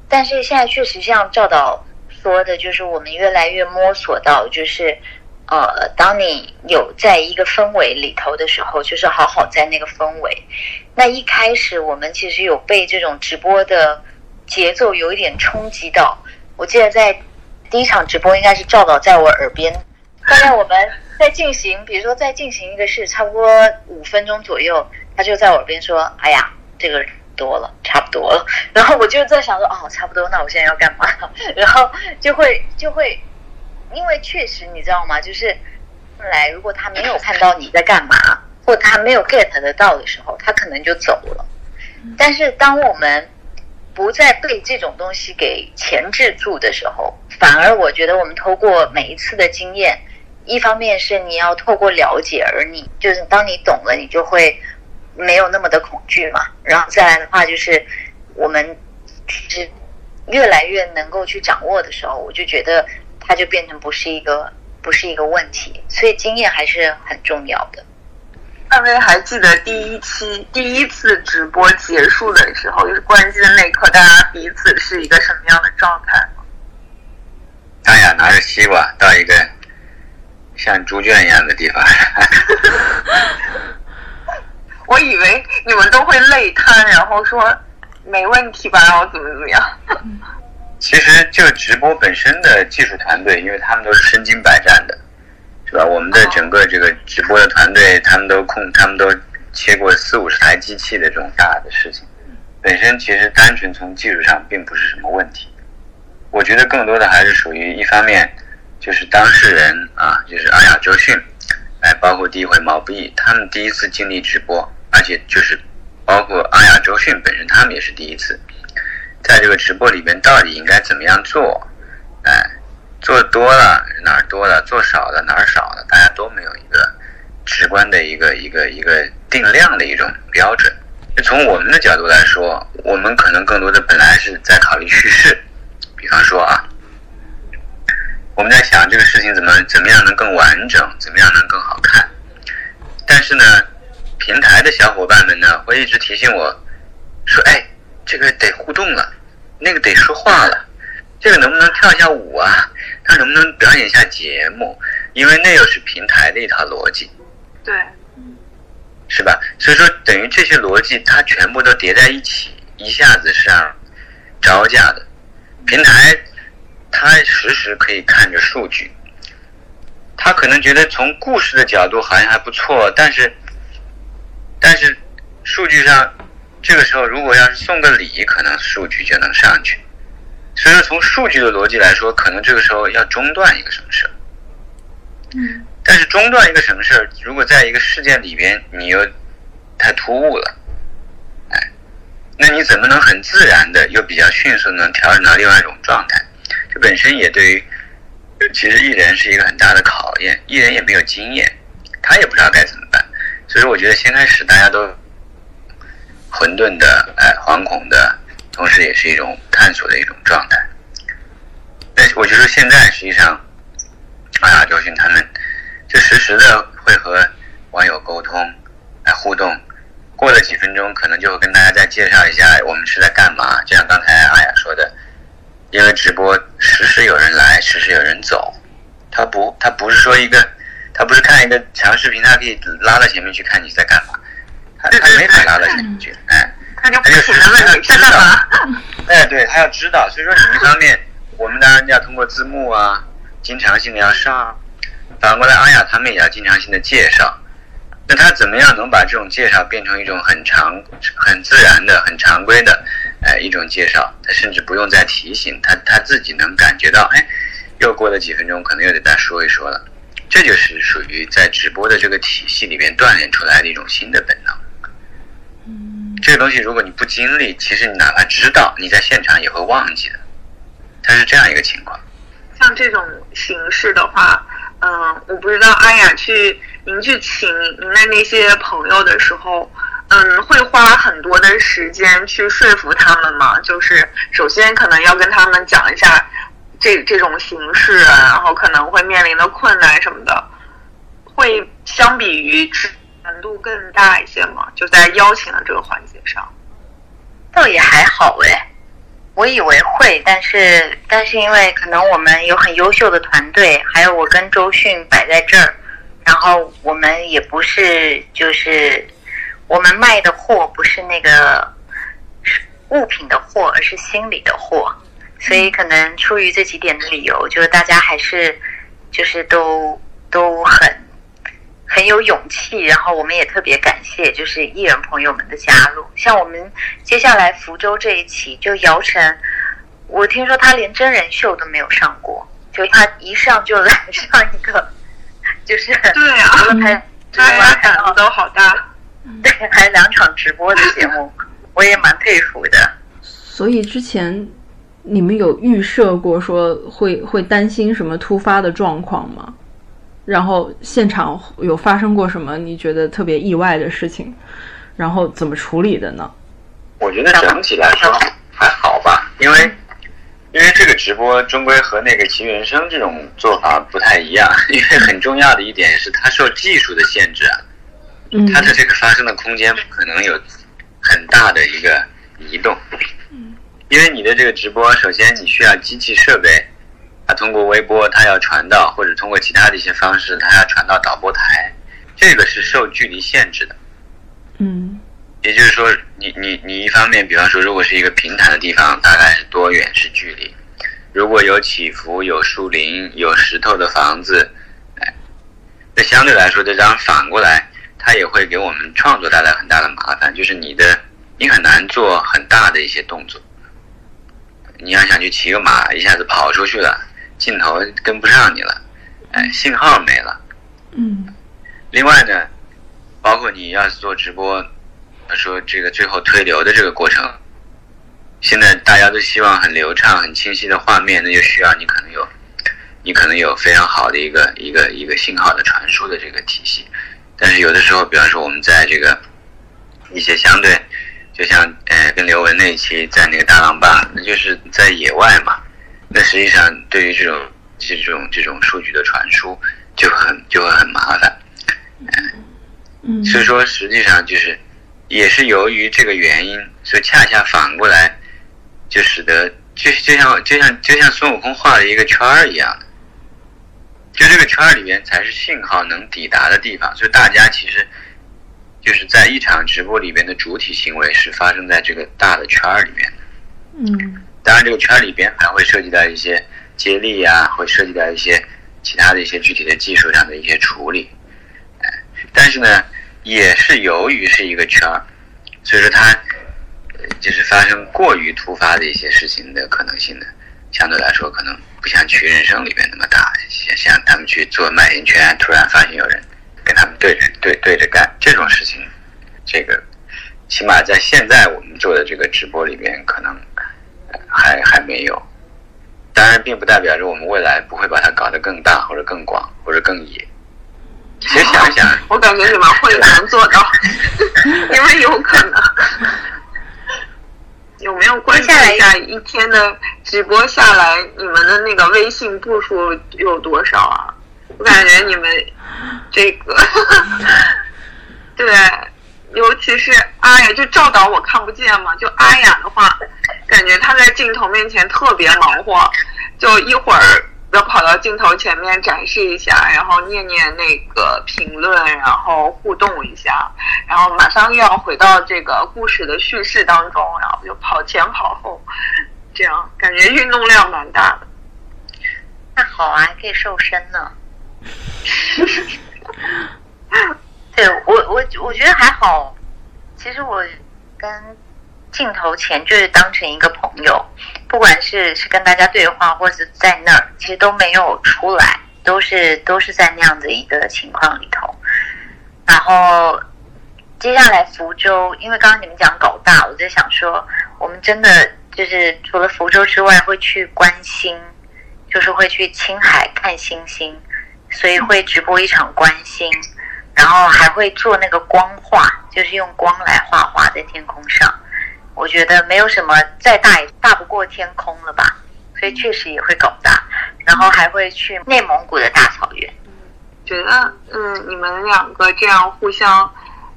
但是现在确实像赵导说的，就是我们越来越摸索到，就是呃，当你有在一个氛围里头的时候，就是好好在那个氛围。那一开始我们其实有被这种直播的节奏有一点冲击到。我记得在第一场直播应该是赵导在我耳边，大概我们在进行，比如说在进行一个事，差不多五分钟左右，他就在我耳边说：“哎呀，这个多了，差不多了。(laughs) ”然后我就在想说：“哦，差不多，那我现在要干嘛？” (laughs) 然后就会就会，因为确实你知道吗？就是后来如果他没有看到你在干嘛，或他没有 get 得到的时候，他可能就走了。但是当我们不再被这种东西给钳制住的时候，反而我觉得我们透过每一次的经验，一方面是你要透过了解，而你就是当你懂了，你就会没有那么的恐惧嘛。然后再来的话，就是我们其实越来越能够去掌握的时候，我就觉得它就变成不是一个不是一个问题，所以经验还是很重要的。二位还记得第一期第一次直播结束的时候，就是关机的那一刻，大家彼此是一个什么样的状态吗？大雅拿着西瓜到一个像猪圈一样的地方，(laughs) 我以为你们都会累瘫，然后说没问题吧，然后怎么怎么样。(laughs) 其实就直播本身的技术团队，因为他们都是身经百战的，是吧？我们的整个这个直播的团队，他们都控，他们都切过四五十台机器的这种大的事情，本身其实单纯从技术上并不是什么问题。我觉得更多的还是属于一方面，就是当事人啊，就是阿雅、周迅，哎，包括第一回毛不易，他们第一次经历直播，而且就是包括阿雅、周迅本身，他们也是第一次，在这个直播里边到底应该怎么样做，哎，做多了哪儿多了，做少了哪儿少了，大家都没有一个直观的一个一个一个定量的一种标准。从我们的角度来说，我们可能更多的本来是在考虑叙事。比方说啊，我们在想这个事情怎么怎么样能更完整，怎么样能更好看。但是呢，平台的小伙伴们呢会一直提醒我，说：“哎，这个得互动了，那个得说话了，这个能不能跳一下舞啊？他能不能表演一下节目？因为那又是平台的一套逻辑，对，是吧？所以说，等于这些逻辑它全部都叠在一起，一下子是让招架的。”平台，它实时可以看着数据，他可能觉得从故事的角度好像还不错，但是，但是数据上，这个时候如果要是送个礼，可能数据就能上去。所以说，从数据的逻辑来说，可能这个时候要中断一个什么事儿。嗯。但是中断一个什么事儿，如果在一个事件里边你又太突兀了。那你怎么能很自然的又比较迅速能调整到另外一种状态？这本身也对于其实艺人是一个很大的考验，艺人也没有经验，他也不知道该怎么办。所以我觉得先开始大家都混沌的、哎惶恐的，同时也是一种探索的一种状态。但是我觉得现在实际上，哎呀，周迅他们就实时的会和网友沟通、来互动。过了几分钟，可能就会跟大家再介绍一下我们是在干嘛。就像刚才阿雅说的，因为直播时时有人来，时时有人走，他不，他不是说一个，他不是看一个长视频，他可以拉到前面去看你在干嘛，他他没法拉到前面去，哎，他就实时的知道，哎，对他要知道，所以说你一方面，我们当然要通过字幕啊，经常性的要上，反过来阿雅他们也要经常性的介绍。那他怎么样能把这种介绍变成一种很常、很自然的、很常规的，呃，一种介绍？他甚至不用再提醒他，他自己能感觉到，哎，又过了几分钟，可能又得再说一说了。这就是属于在直播的这个体系里面锻炼出来的一种新的本能。嗯，这个东西如果你不经历，其实你哪怕知道，你在现场也会忘记的。它是这样一个情况。像这种形式的话。嗯，我不知道阿雅去您去请您的那些朋友的时候，嗯，会花很多的时间去说服他们吗？就是首先可能要跟他们讲一下这这种形式，然后可能会面临的困难什么的，会相比于难度更大一些吗？就在邀请的这个环节上，倒也还好哎。我以为会，但是但是因为可能我们有很优秀的团队，还有我跟周迅摆在这儿，然后我们也不是就是我们卖的货不是那个物品的货，而是心理的货，所以可能出于这几点的理由，就是大家还是就是都都很。很有勇气，然后我们也特别感谢，就是艺人朋友们的加入。像我们接下来福州这一期，就姚晨，我听说他连真人秀都没有上过，就他一上就来上一个，就是对啊，大家胆子都好大，对，还两场直播的节目，(laughs) 我也蛮佩服的。所以之前你们有预设过说会会担心什么突发的状况吗？然后现场有发生过什么你觉得特别意外的事情，然后怎么处理的呢？我觉得整体来说还好吧，因为因为这个直播终归和那个奇遇人生这种做法不太一样，(laughs) 因为很重要的一点是它受技术的限制啊，它的这个发生的空间不可能有很大的一个移动，因为你的这个直播首先你需要机器设备。它通过微波，它要传到，或者通过其他的一些方式，它要传到导播台，这个是受距离限制的。嗯，也就是说，你你你一方面，比方说，如果是一个平坦的地方，大概是多远是距离？如果有起伏、有树林、有石头的房子，哎，那相对来说，这张反过来，它也会给我们创作带来很大的麻烦，就是你的你很难做很大的一些动作。你要想去骑个马，一下子跑出去了，镜头跟不上你了，哎，信号没了。嗯另外呢，包括你要是做直播，说这个最后推流的这个过程，现在大家都希望很流畅、很清晰的画面，那就需要你可能有，你可能有非常好的一个一个一个信号的传输的这个体系。但是有的时候，比方说我们在这个一些相对，就像呃跟刘雯那一期在那个大浪坝，那就是在野外嘛，那实际上对于这种这种这种数据的传输就很就会很麻烦。嗯所以说，实际上就是也是由于这个原因，所以恰恰反过来，就使得就就像就像就像孙悟空画了一个圈儿一样的，就这个圈儿里面才是信号能抵达的地方。所以大家其实就是在一场直播里边的主体行为是发生在这个大的圈儿里面的。嗯当然，这个圈儿里边还会涉及到一些接力啊，会涉及到一些其他的一些具体的技术上的一些处理。哎，但是呢，也是由于是一个圈儿，所以说它呃就是发生过于突发的一些事情的可能性呢，相对来说可能不像《曲人生》里面那么大。像像他们去做卖淫圈，突然发现有人跟他们对着对对着干这种事情，这个起码在现在我们做的这个直播里面，可能还还没有。当然，并不代表着我们未来不会把它搞得更大，或者更广，或者更野。其实想一想，我感觉你们会能做到，(laughs) 因为有可能。(laughs) 有没有关注一下一天的直播下来，你们的那个微信步数有多少啊？我感觉你们这个，(laughs) 对，尤其是阿雅，就赵导我看不见嘛，就阿雅的话，感觉他在镜头面前特别忙活，就一会儿要跑到镜头前面展示一下，然后念念那个评论，然后互动一下，然后马上又要回到这个故事的叙事当中，然后就跑前跑后，这样感觉运动量蛮大的。那好啊，还可以瘦身呢。(laughs) 对我，我我觉得还好。其实我跟镜头前就是当成一个朋友，不管是是跟大家对话，或者在那儿，其实都没有出来，都是都是在那样的一个情况里头。然后接下来福州，因为刚刚你们讲搞大，我在想说，我们真的就是除了福州之外，会去关心，就是会去青海看星星，所以会直播一场观星，然后还会做那个光画，就是用光来画画在天空上。我觉得没有什么再大也大不过天空了吧，所以确实也会搞大，然后还会去内蒙古的大草原。觉得，嗯，你们两个这样互相，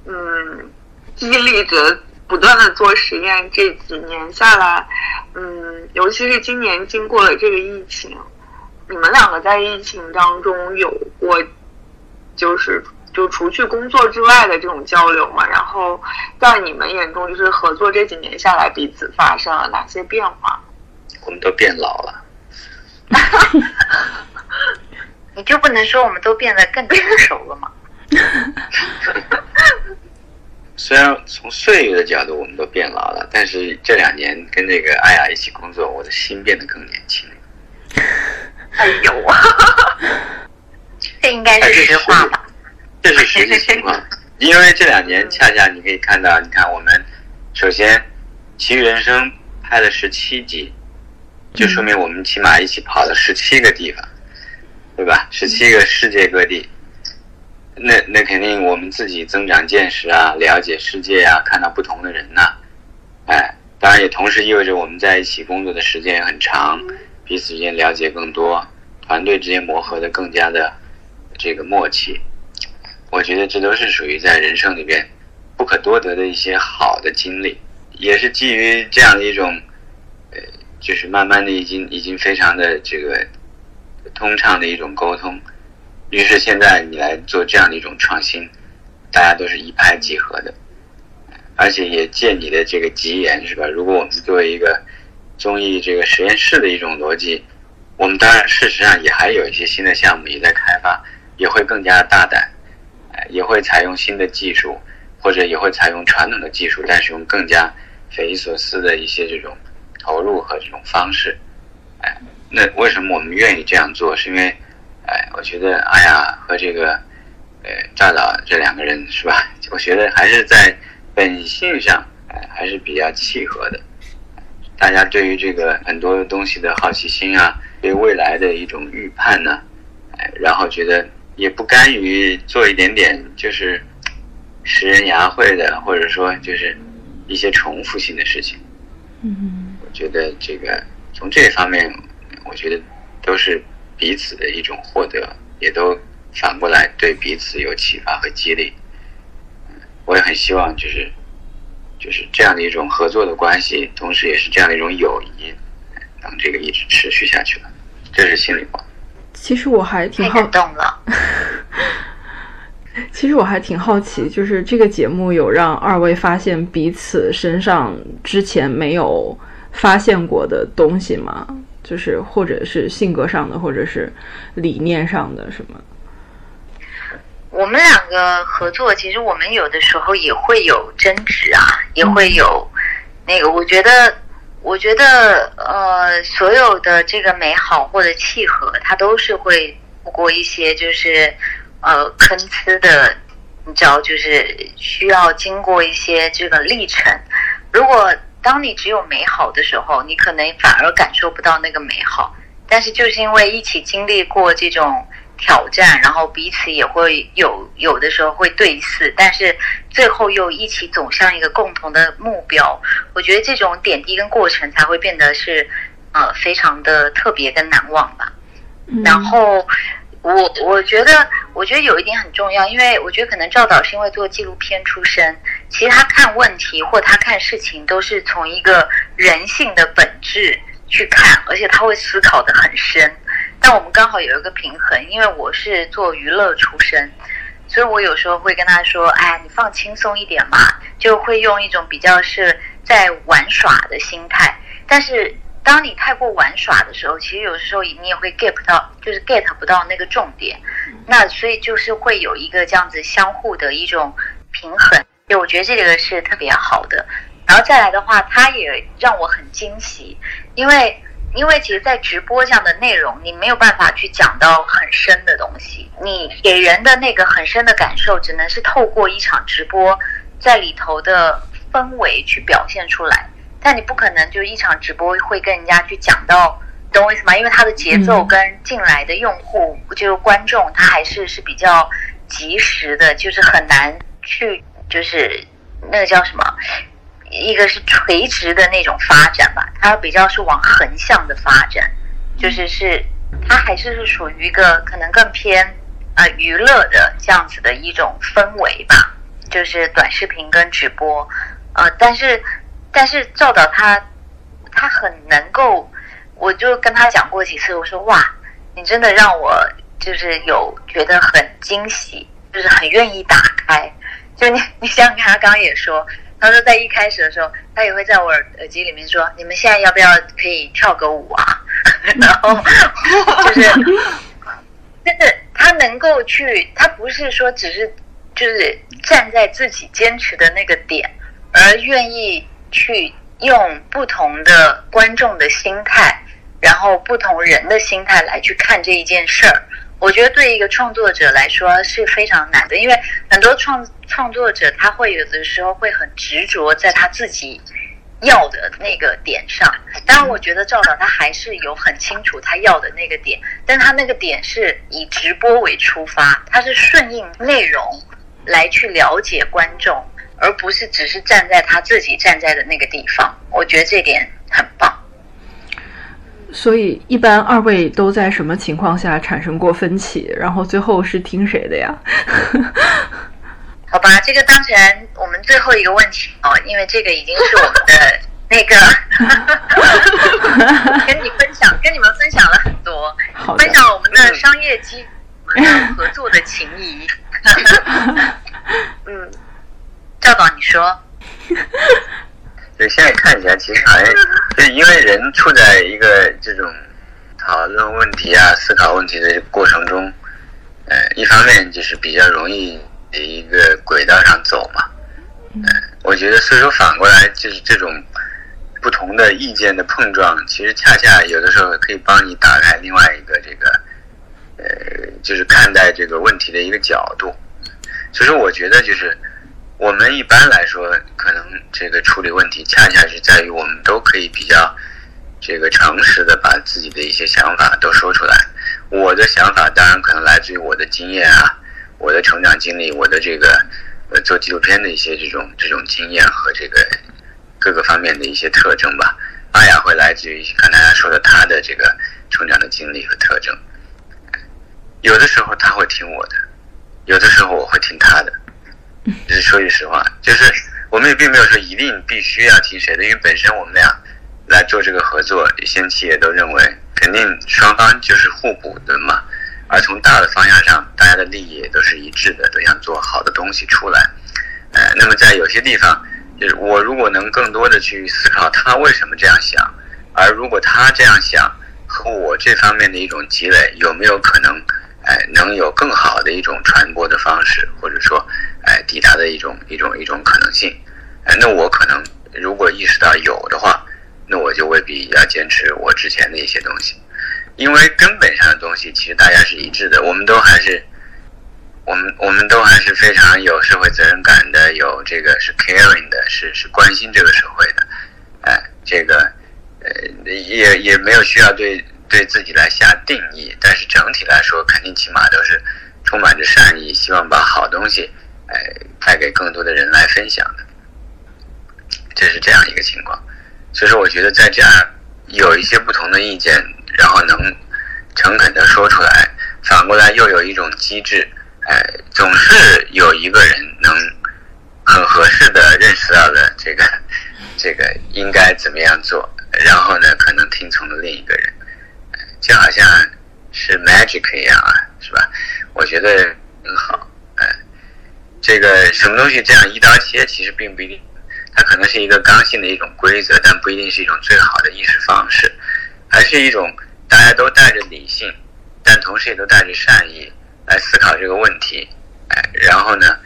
嗯，激励着不断的做实验，这几年下来，嗯，尤其是今年经过了这个疫情，你们两个在疫情当中有过，就是就除去工作之外的这种交流嘛？然后在你们眼中，就是合作这几年下来，彼此发生了哪些变化？我们都变老了。(laughs) 你就不能说我们都变得更成熟了吗？(laughs) 虽然从岁月的角度我们都变老了，但是这两年跟这个艾雅一起工作，我的心变得更年轻了。(laughs) 哎呦，这应该是实话吧？这是实际情况，因为这两年恰恰你可以看到，你看我们首先《奇遇人生》拍了十七集，就说明我们起码一起跑了十七个地方，对吧？十七个世界各地，那那肯定我们自己增长见识啊，了解世界啊，看到不同的人呐、哎，当然也同时意味着我们在一起工作的时间也很长，彼此之间了解更多，团队之间磨合的更加的这个默契。我觉得这都是属于在人生里边不可多得的一些好的经历，也是基于这样的一种，呃，就是慢慢的已经已经非常的这个通畅的一种沟通。于是现在你来做这样的一种创新，大家都是一拍即合的，而且也借你的这个吉言是吧？如果我们作为一个综艺这个实验室的一种逻辑，我们当然事实上也还有一些新的项目也在开发，也会更加大胆。也会采用新的技术，或者也会采用传统的技术，但是用更加匪夷所思的一些这种投入和这种方式。哎，那为什么我们愿意这样做？是因为，哎，我觉得阿雅和这个呃赵导这两个人是吧？(laughs) 我觉得还是在本性上，哎，还是比较契合的。大家对于这个很多东西的好奇心啊，对未来的一种预判呢，哎，然后觉得也不甘于做一点点就是食人牙慧的，或者说就是一些重复性的事情。嗯，我觉得这个从这方面，我觉得都是彼此的一种获得，也都反过来对彼此有启发和激励。嗯我也很希望就是就是这样的一种合作的关系，同时也是这样的一种友谊，能这个一直持续下去了。这是心里话。其实我还挺好动了。(laughs) 其实我还挺好奇，就是这个节目有让二位发现彼此身上之前没有发现过的东西吗？就是或者是性格上的，或者是理念上的什么？我们两个合作，其实我们有的时候也会有争执啊，也会有那个。我觉得，我觉得，呃，所有的这个美好或者契合，它都是会透过一些就是呃坑呲的，你知道，就是需要经过一些这个历程。如果当你只有美好的时候，你可能反而感受不到那个美好。但是就是因为一起经历过这种挑战，然后彼此也会有有的时候会对视，但是最后又一起走向一个共同的目标。我觉得这种点滴跟过程才会变得是呃非常的特别跟难忘吧。然后我我觉得，我觉得有一点很重要，因为我觉得可能赵导是因为做纪录片出身，其实他看问题或他看事情都是从一个人性的本质去看，而且他会思考的很深。但我们刚好有一个平衡，因为我是做娱乐出身，所以我有时候会跟他说：“哎，你放轻松一点嘛。”就会用一种比较是在玩耍的心态。但是当你太过玩耍的时候，其实有时候你也会 get 不到，就是 get 不到那个重点。那所以就是会有一个这样子相互的一种平衡。就我觉得这个是特别好的。然后再来的话，他也让我很惊喜，因为因为其实，在直播这样的内容，你没有办法去讲到很深的东西，你给人的那个很深的感受，只能是透过一场直播在里头的氛围去表现出来。但你不可能就一场直播会跟人家去讲到，懂我意思吗？因为它的节奏跟进来的用户，就是观众，他还是是比较及时的，就是很难去，就是那个叫什么？一个是垂直的那种发展吧，它比较是往横向的发展，就是是它还是是属于一个可能更偏呃娱乐的这样子的一种氛围吧，就是短视频跟直播，呃，但是但是赵导他他很能够，我就跟他讲过几次，我说哇，你真的让我就是有觉得很惊喜，就是很愿意打开，就你你想想看，他刚刚也说。他说，在一开始的时候，他也会在我耳耳机里面说：“你们现在要不要可以跳个舞啊？” (laughs) 然后 (laughs) 就是，就是他能够去，他不是说只是就是站在自己坚持的那个点，而愿意去用不同的观众的心态，然后不同人的心态来去看这一件事儿。我觉得对一个创作者来说是非常难的，因为很多创创作者他会有的时候会很执着在他自己要的那个点上。当然，我觉得赵导他还是有很清楚他要的那个点，但他那个点是以直播为出发，他是顺应内容来去了解观众，而不是只是站在他自己站在的那个地方。我觉得这点很棒。所以，一般二位都在什么情况下产生过分歧？然后最后是听谁的呀？(laughs) 好吧，这个当成我们最后一个问题哦，因为这个已经是我们的那个 (laughs) 跟你分享，跟你们分享了很多，好分享我们的商业机，我们的合作的情谊。(laughs) 嗯，赵导，你说。就现在看起来，其实好像就是因为人处在一个这种讨论问题啊、思考问题的过程中，呃，一方面就是比较容易的一个轨道上走嘛，嗯我觉得，所以说反过来就是这种不同的意见的碰撞，其实恰恰有的时候可以帮你打开另外一个这个呃，就是看待这个问题的一个角度。所以说，我觉得就是我们一般来说，可能这个处理问题，恰恰是在于我们都可以比较这个诚实的把自己的一些想法都说出来。我的想法当然可能来自于我的经验啊，我的成长经历，我的这个呃做纪录片的一些这种这种经验和这个各个方面的一些特征吧。阿雅会来自于刚才他说的他的这个成长的经历和特征。有的时候他会听我的，有的时候我会听他的。就是说句实话，就是我们也并没有说一定必须要听谁的，因为本身我们俩来做这个合作，先企业都认为。肯定双方就是互补的嘛，而从大的方向上，大家的利益也都是一致的，都想做好的东西出来。呃，那么在有些地方，就是我如果能更多的去思考他为什么这样想，而如果他这样想和我这方面的一种积累有没有可能，哎，能有更好的一种传播的方式，或者说，哎，抵达的一种一种一种可能性，哎，那我可能如果意识到有的话。那我就未必要坚持我之前的一些东西，因为根本上的东西其实大家是一致的，我们都还是，我们我们都还是非常有社会责任感的，有这个是 caring 的，是是关心这个社会的，哎，这个呃也也没有需要对对自己来下定义，但是整体来说，肯定起码都是充满着善意，希望把好东西哎带给更多的人来分享的，这是这样一个情况。所以说，我觉得在这样有一些不同的意见，然后能诚恳的说出来，反过来又有一种机制，哎，总是有一个人能很合适的认识到了这个 (laughs) 这个应该怎么样做，然后呢，可能听从了另一个人，就好像是 magic 一样啊，是吧？我觉得很好，这个什么东西这样一刀切，其实并不一定。它可能是一个刚性的一种规则，但不一定是一种最好的意识方式，还是一种大家都带着理性，但同时也都带着善意来思考这个问题，哎，然后呢，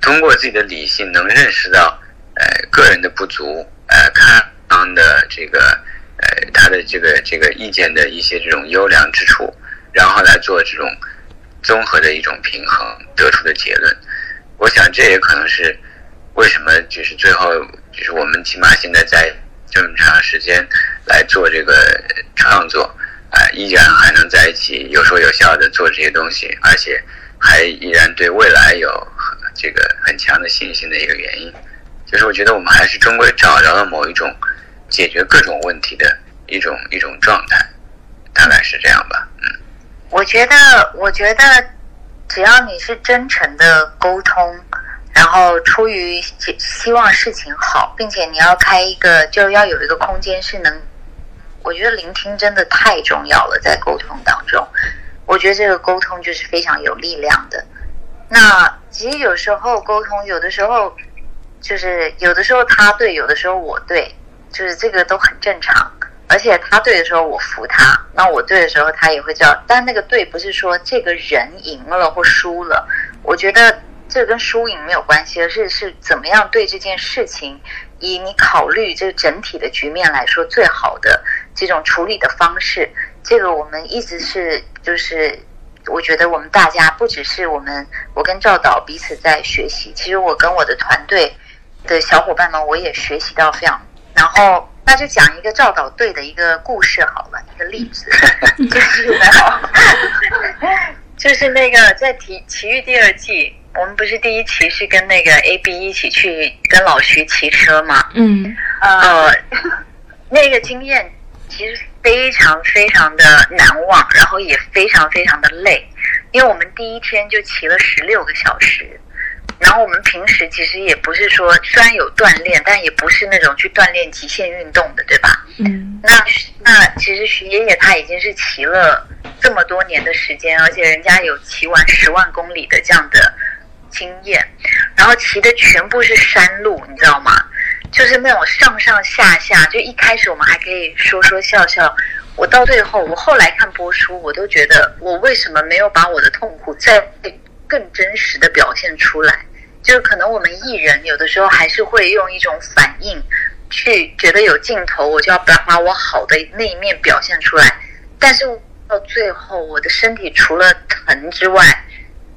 通过自己的理性能认识到，呃，个人的不足，呃，看方的这个，呃，他的这个这个意见的一些这种优良之处，然后来做这种综合的一种平衡得出的结论，我想这也可能是。为什么就是最后就是我们起码现在在这么长时间来做这个创作啊，依然还能在一起有说有笑的做这些东西，而且还依然对未来有这个很强的信心的一个原因，就是我觉得我们还是终归找着了某一种解决各种问题的一种一种状态，大概是这样吧。嗯，我觉得，我觉得只要你是真诚的沟通。然后出于希望事情好，并且你要开一个，就要有一个空间是能，我觉得聆听真的太重要了，在沟通当中，我觉得这个沟通就是非常有力量的。那其实有时候沟通，有的时候就是有的时候他对，有的时候我对，就是这个都很正常。而且他对的时候我服他，那我对的时候他也会叫。但那个对不是说这个人赢了或输了，我觉得。这跟输赢没有关系，而是是怎么样对这件事情，以你考虑这个整体的局面来说最好的这种处理的方式。这个我们一直是就是，我觉得我们大家不只是我们，我跟赵导彼此在学习，其实我跟我的团队的小伙伴们，我也学习到非常。然后那就讲一个赵导队的一个故事好了，一个例子，就 (laughs) 是就是那个在《体奇遇》第二季。我们不是第一期是跟那个 A B 一起去跟老徐骑车吗？嗯，呃，那个经验其实非常非常的难忘，然后也非常非常的累，因为我们第一天就骑了十六个小时，然后我们平时其实也不是说虽然有锻炼，但也不是那种去锻炼极限运动的，对吧？嗯，那那其实徐爷爷他已经是骑了这么多年的时间，而且人家有骑完十万公里的这样的。经验，然后骑的全部是山路，你知道吗？就是那种上上下下，就一开始我们还可以说说笑笑，我到最后，我后来看播出，我都觉得我为什么没有把我的痛苦再更真实的表现出来？就是可能我们艺人有的时候还是会用一种反应，去觉得有镜头，我就要把把我好的那一面表现出来。但是到最后，我的身体除了疼之外，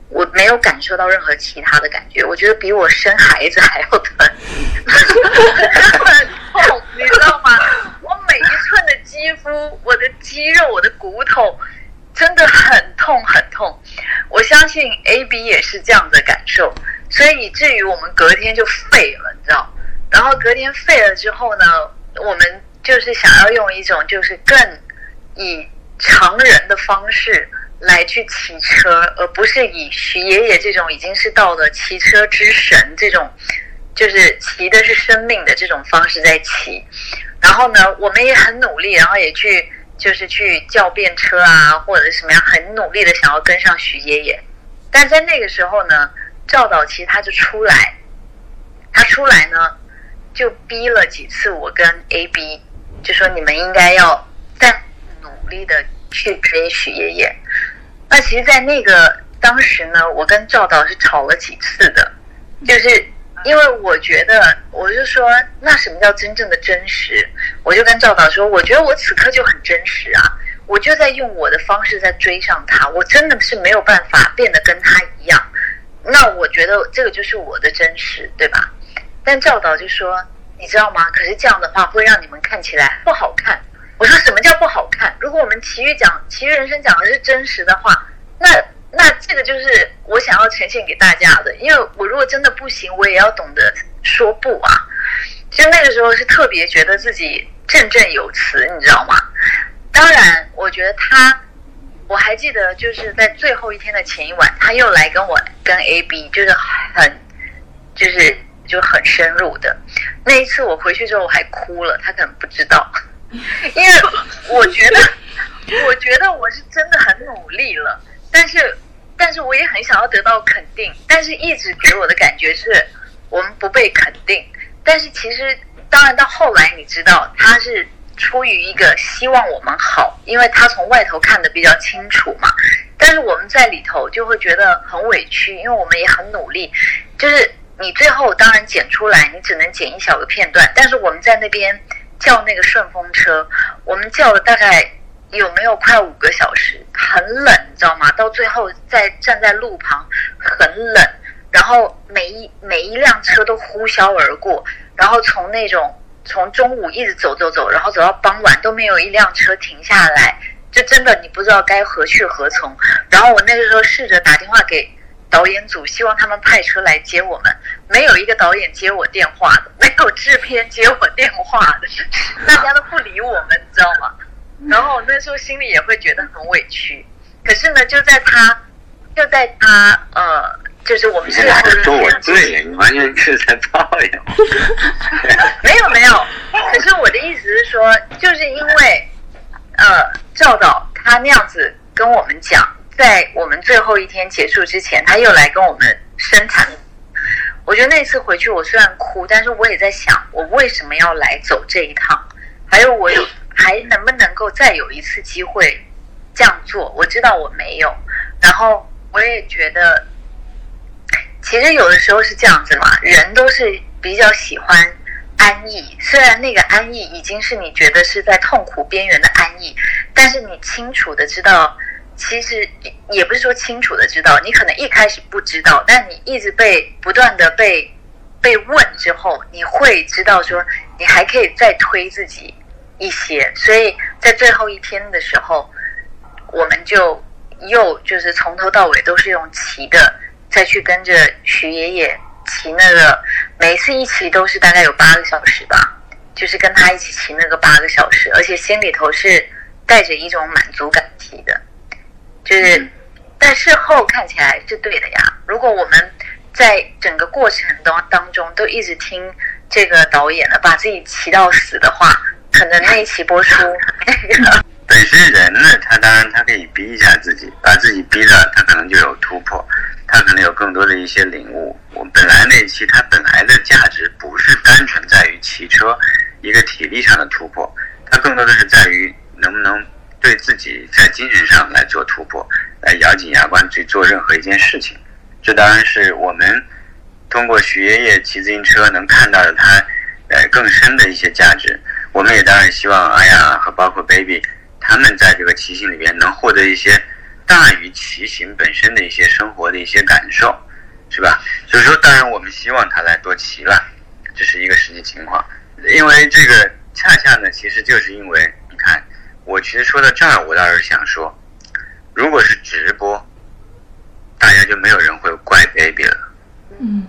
我没有感受到任何其他的感觉。我觉得比我生孩子还要疼，很痛，你知道吗？我每一寸的肌肤，我的肌肉，我的骨头，真的很痛很痛。我相信 A B 也是这样的感受，所以以至于我们隔天就废了，你知道？然后隔天废了之后呢，我们就是想要用一种就是更以常人的方式来去骑车，而不是以徐爷爷这种已经是到了骑车之神这种，就是骑的是生命的这种方式在骑。然后呢，我们也很努力，然后也去就是去叫便车啊，或者是什么样，很努力的想要跟上徐爷爷。但在那个时候呢，赵导其实他就出来，他出来呢就逼了几次我跟 A B，就说你们应该要再努力的去追许爷爷。那其实，在那个当时呢，我跟赵导是吵了几次的，就是因为我觉得，我就说，那什么叫真正的真实？我就跟赵导说，我觉得我此刻就很真实啊，我就在用我的方式在追上他，我真的是没有办法变得跟他一样。那我觉得这个就是我的真实，对吧？但赵导就说，你知道吗？可是这样的话会让你们看起来不好看。我说什么叫不好看？如果我们奇遇讲奇遇人生讲的是真实的话，那那这个就是我想要呈现给大家的。因为我如果真的不行，我也要懂得说不啊。就那个时候是特别觉得自己振振有词，你知道吗？当然，我觉得他，我还记得就是在最后一天的前一晚，他又来跟我跟 A B，就是很就是就很深入的那一次，我回去之后我还哭了，他可能不知道。(laughs) 因为我觉得，我觉得我是真的很努力了，但是，但是我也很想要得到肯定，但是一直给我的感觉是我们不被肯定。但是其实，当然到后来你知道，他是出于一个希望我们好，因为他从外头看的比较清楚嘛。但是我们在里头就会觉得很委屈，因为我们也很努力。就是你最后当然剪出来，你只能剪一小个片段，但是我们在那边。叫那个顺风车，我们叫了大概有没有快五个小时，很冷，你知道吗？到最后在站在路旁，很冷，然后每一每一辆车都呼啸而过，然后从那种从中午一直走走走，然后走到傍晚都没有一辆车停下来，就真的你不知道该何去何从。然后我那个时候试着打电话给。导演组希望他们派车来接我们，没有一个导演接我电话的，没有制片接我电话的，大家都不理我们，你知道吗？然后那时候心里也会觉得很委屈。可是呢，就在他，就在他，呃，就是我们是说我对，你完全是在抱怨。(laughs) 没有没有，可是我的意思是说，就是因为，呃，赵导他那样子跟我们讲。在我们最后一天结束之前，他又来跟我们深谈。我觉得那次回去，我虽然哭，但是我也在想，我为什么要来走这一趟？还有，我有还能不能够再有一次机会这样做？我知道我没有。然后我也觉得，其实有的时候是这样子嘛，人都是比较喜欢安逸。虽然那个安逸已经是你觉得是在痛苦边缘的安逸，但是你清楚的知道。其实也不是说清楚的知道，你可能一开始不知道，但你一直被不断的被被问之后，你会知道说你还可以再推自己一些。所以在最后一天的时候，我们就又就是从头到尾都是用骑的，再去跟着徐爷爷骑那个，每次一骑都是大概有八个小时吧，就是跟他一起骑那个八个小时，而且心里头是带着一种满足感骑的。就是，但事后看起来是对的呀。如果我们在整个过程当当中都一直听这个导演的，把自己骑到死的话，可能那一期播出。本身人呢，他当然他可以逼一下自己，把自己逼了，他可能就有突破，他可能有更多的一些领悟。我本来那期他本来的价值不是单纯在于骑车一个体力上的突破，他更多的是在于能不能。对自己在精神上来做突破，来咬紧牙关去做任何一件事情，这当然是我们通过徐爷爷骑自行车能看到的他呃更深的一些价值。我们也当然希望阿雅和包括 baby 他们在这个骑行里边能获得一些大于骑行本身的一些生活的一些感受，是吧？所以说，当然我们希望他来多骑了，这是一个实际情况。因为这个恰恰呢，其实就是因为你看，我其实说到这儿，我倒是想说，如果是直播，大家就没有人会怪 baby 了。嗯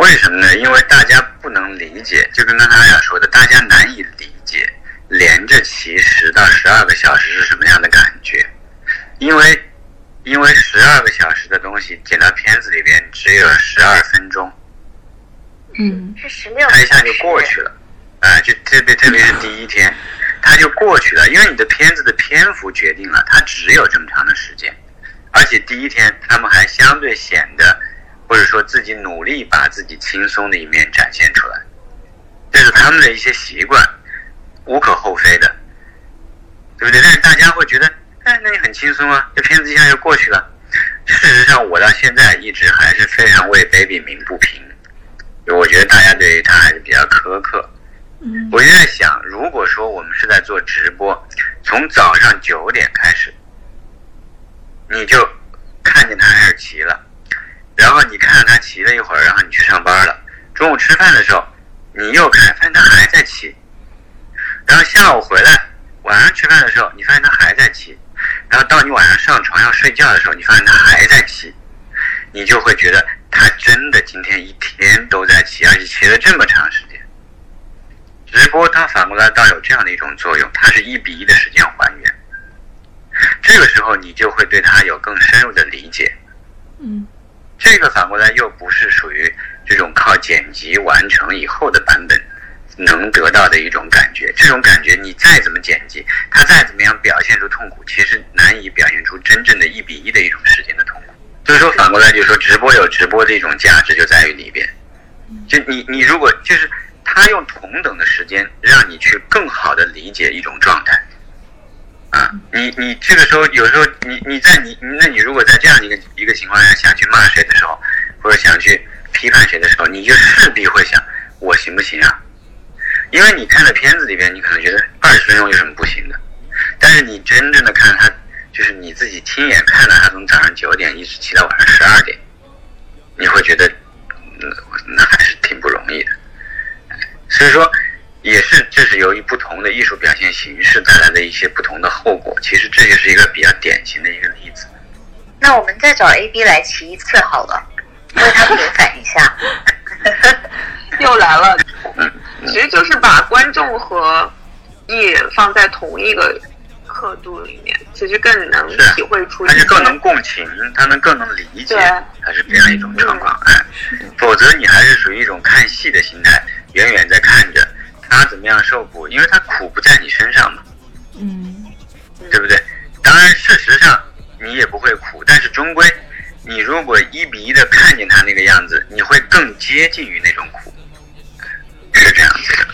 为什么呢？因为大家不能理解，就跟刚才阿雅说的，大家难以理解连着骑十到十二个小时是什么样的感觉，因为因为十二个小时的东西剪到片子里边只有十二分钟，嗯。是十六，它一下就过去了，啊、就特别特别是第一天，它就过去了，因为你的片子的篇幅决定了它只有这么长的时间，而且第一天他们还相对显得，或者说自己努力把自己轻松的一面展现出来，这是他们的一些习惯，无可厚非的，对不对？但是大家会觉得，哎，那你很轻松啊，这片子一下就过去了。事实上，我到现在一直还是非常为 Baby 鸣不平。我觉得大家对于他还是比较苛刻。嗯我就在想，如果说我们是在做直播，从早上九点开始，你就看见他开始骑了，然后你看着他骑了一会儿，然后你去上班了。中午吃饭的时候，你又看，发现他还在骑，然后下午回来，晚上吃饭的时候，你发现他还在骑，然后到你晚上上床要睡觉的时候，你发现他还在骑，你就会觉得他真的今天一天都在骑，而且骑了这么长时间。直播它反过来倒有这样的一种作用，它是一比一的时间还原。这个时候你就会对它有更深入的理解。嗯这个反过来又不是属于这种靠剪辑完成以后的版本能得到的一种感觉。这种感觉你再怎么剪辑，它再怎么样表现出痛苦，其实难以表现出真正的一比一的一种时间的痛苦。所以说反过来就是说，直播有直播的一种价值就在于里边。就你你如果就是他用同等的时间让你去更好的理解一种状态。啊，你你这个时候有时候你你在你那你如果在这样一个一个情况下想去骂谁的时候，或者想去批判谁的时候，你就势必会想我行不行啊？因为你看的片子里边，你可能觉得二十分钟有什么不行的，但是你真正的看他，就是你自己亲眼看到他从早上九点一直骑到晚上十二点，你会觉得，那，那还是挺不容易的。所以说，也是这是由于不同的艺术表现形式带来的一些不同的后果。其实这就是一个比较典型的一个例子。那我们再找 A B 来骑一次好了，为他平反一下。(laughs) 又来了，其实就是把观众和艺人放在同一个刻度里面，其实更能体会出他就更能共情，他能更能理解对，他是这样一种状况。哎，否则你还是属于一种看戏的心态，远远在看着他怎么样受苦，因为他苦不在你身上嘛，嗯对不对？当然，事实上你也不会苦，但是终归，你如果一比一的看见他那个样子，你会更接近于那种苦，是这样子的。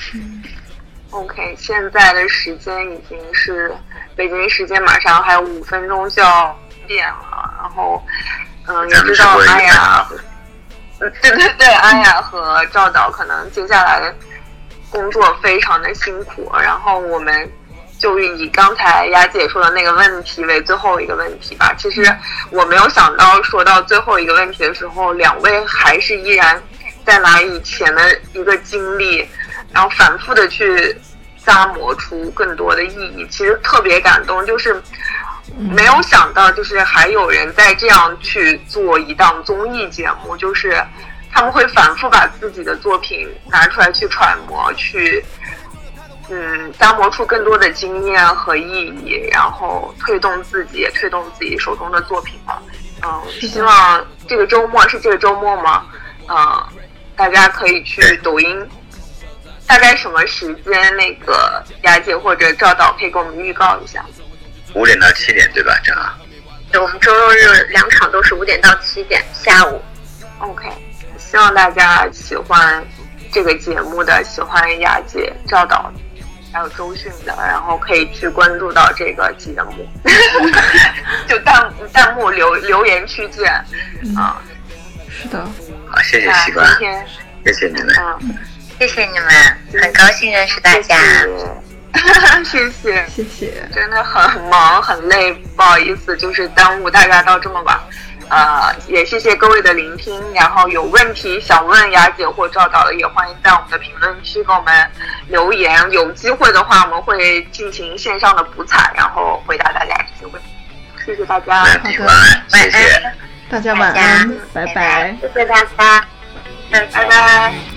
OK，现在的时间已经是北京时间，马上还有五分钟就要点了。然后，嗯，也知道阿雅，嗯，对对对，阿雅和赵导可能接下来的工作非常的辛苦。然后我们就以刚才雅姐说的那个问题为最后一个问题吧。其实我没有想到，说到最后一个问题的时候，两位还是依然在拿以前的一个经历，然后反复的去咂摸出更多的意义。其实特别感动，就是没有想到，就是还有人在这样去做一档综艺节目，就是他们会反复把自己的作品拿出来去揣摩，去嗯打磨出更多的经验和意义，然后推动自己，也推动自己手中的作品嘛。嗯，希望这个周末是这个周末吗？嗯，大家可以去抖音。大概什么时间？那个雅姐或者赵导可以给我们预告一下。五点到七点对吧？这样。对，我们周六日两场都是五点到七点下午。OK，希望大家喜欢这个节目的，喜欢雅姐、赵导，还有周迅的，然后可以去关注到这个节目，(laughs) 就弹弹幕留留言区见啊。是的，嗯好，谢谢那西瓜，今天谢谢你们。嗯，谢谢你们，很高兴认识大家。谢谢。(laughs) 谢谢。真的很忙很累，不好意思，就是耽误大家到这么晚。呃，也谢谢各位的聆听。然后有问题想问雅姐或赵导的，也欢迎在我们的评论区给我们留言。有机会的话，我们会进行线上的补采，然后回答大家这些问题。谢谢大家，谢谢。大家晚安，拜拜。谢谢大家，拜拜。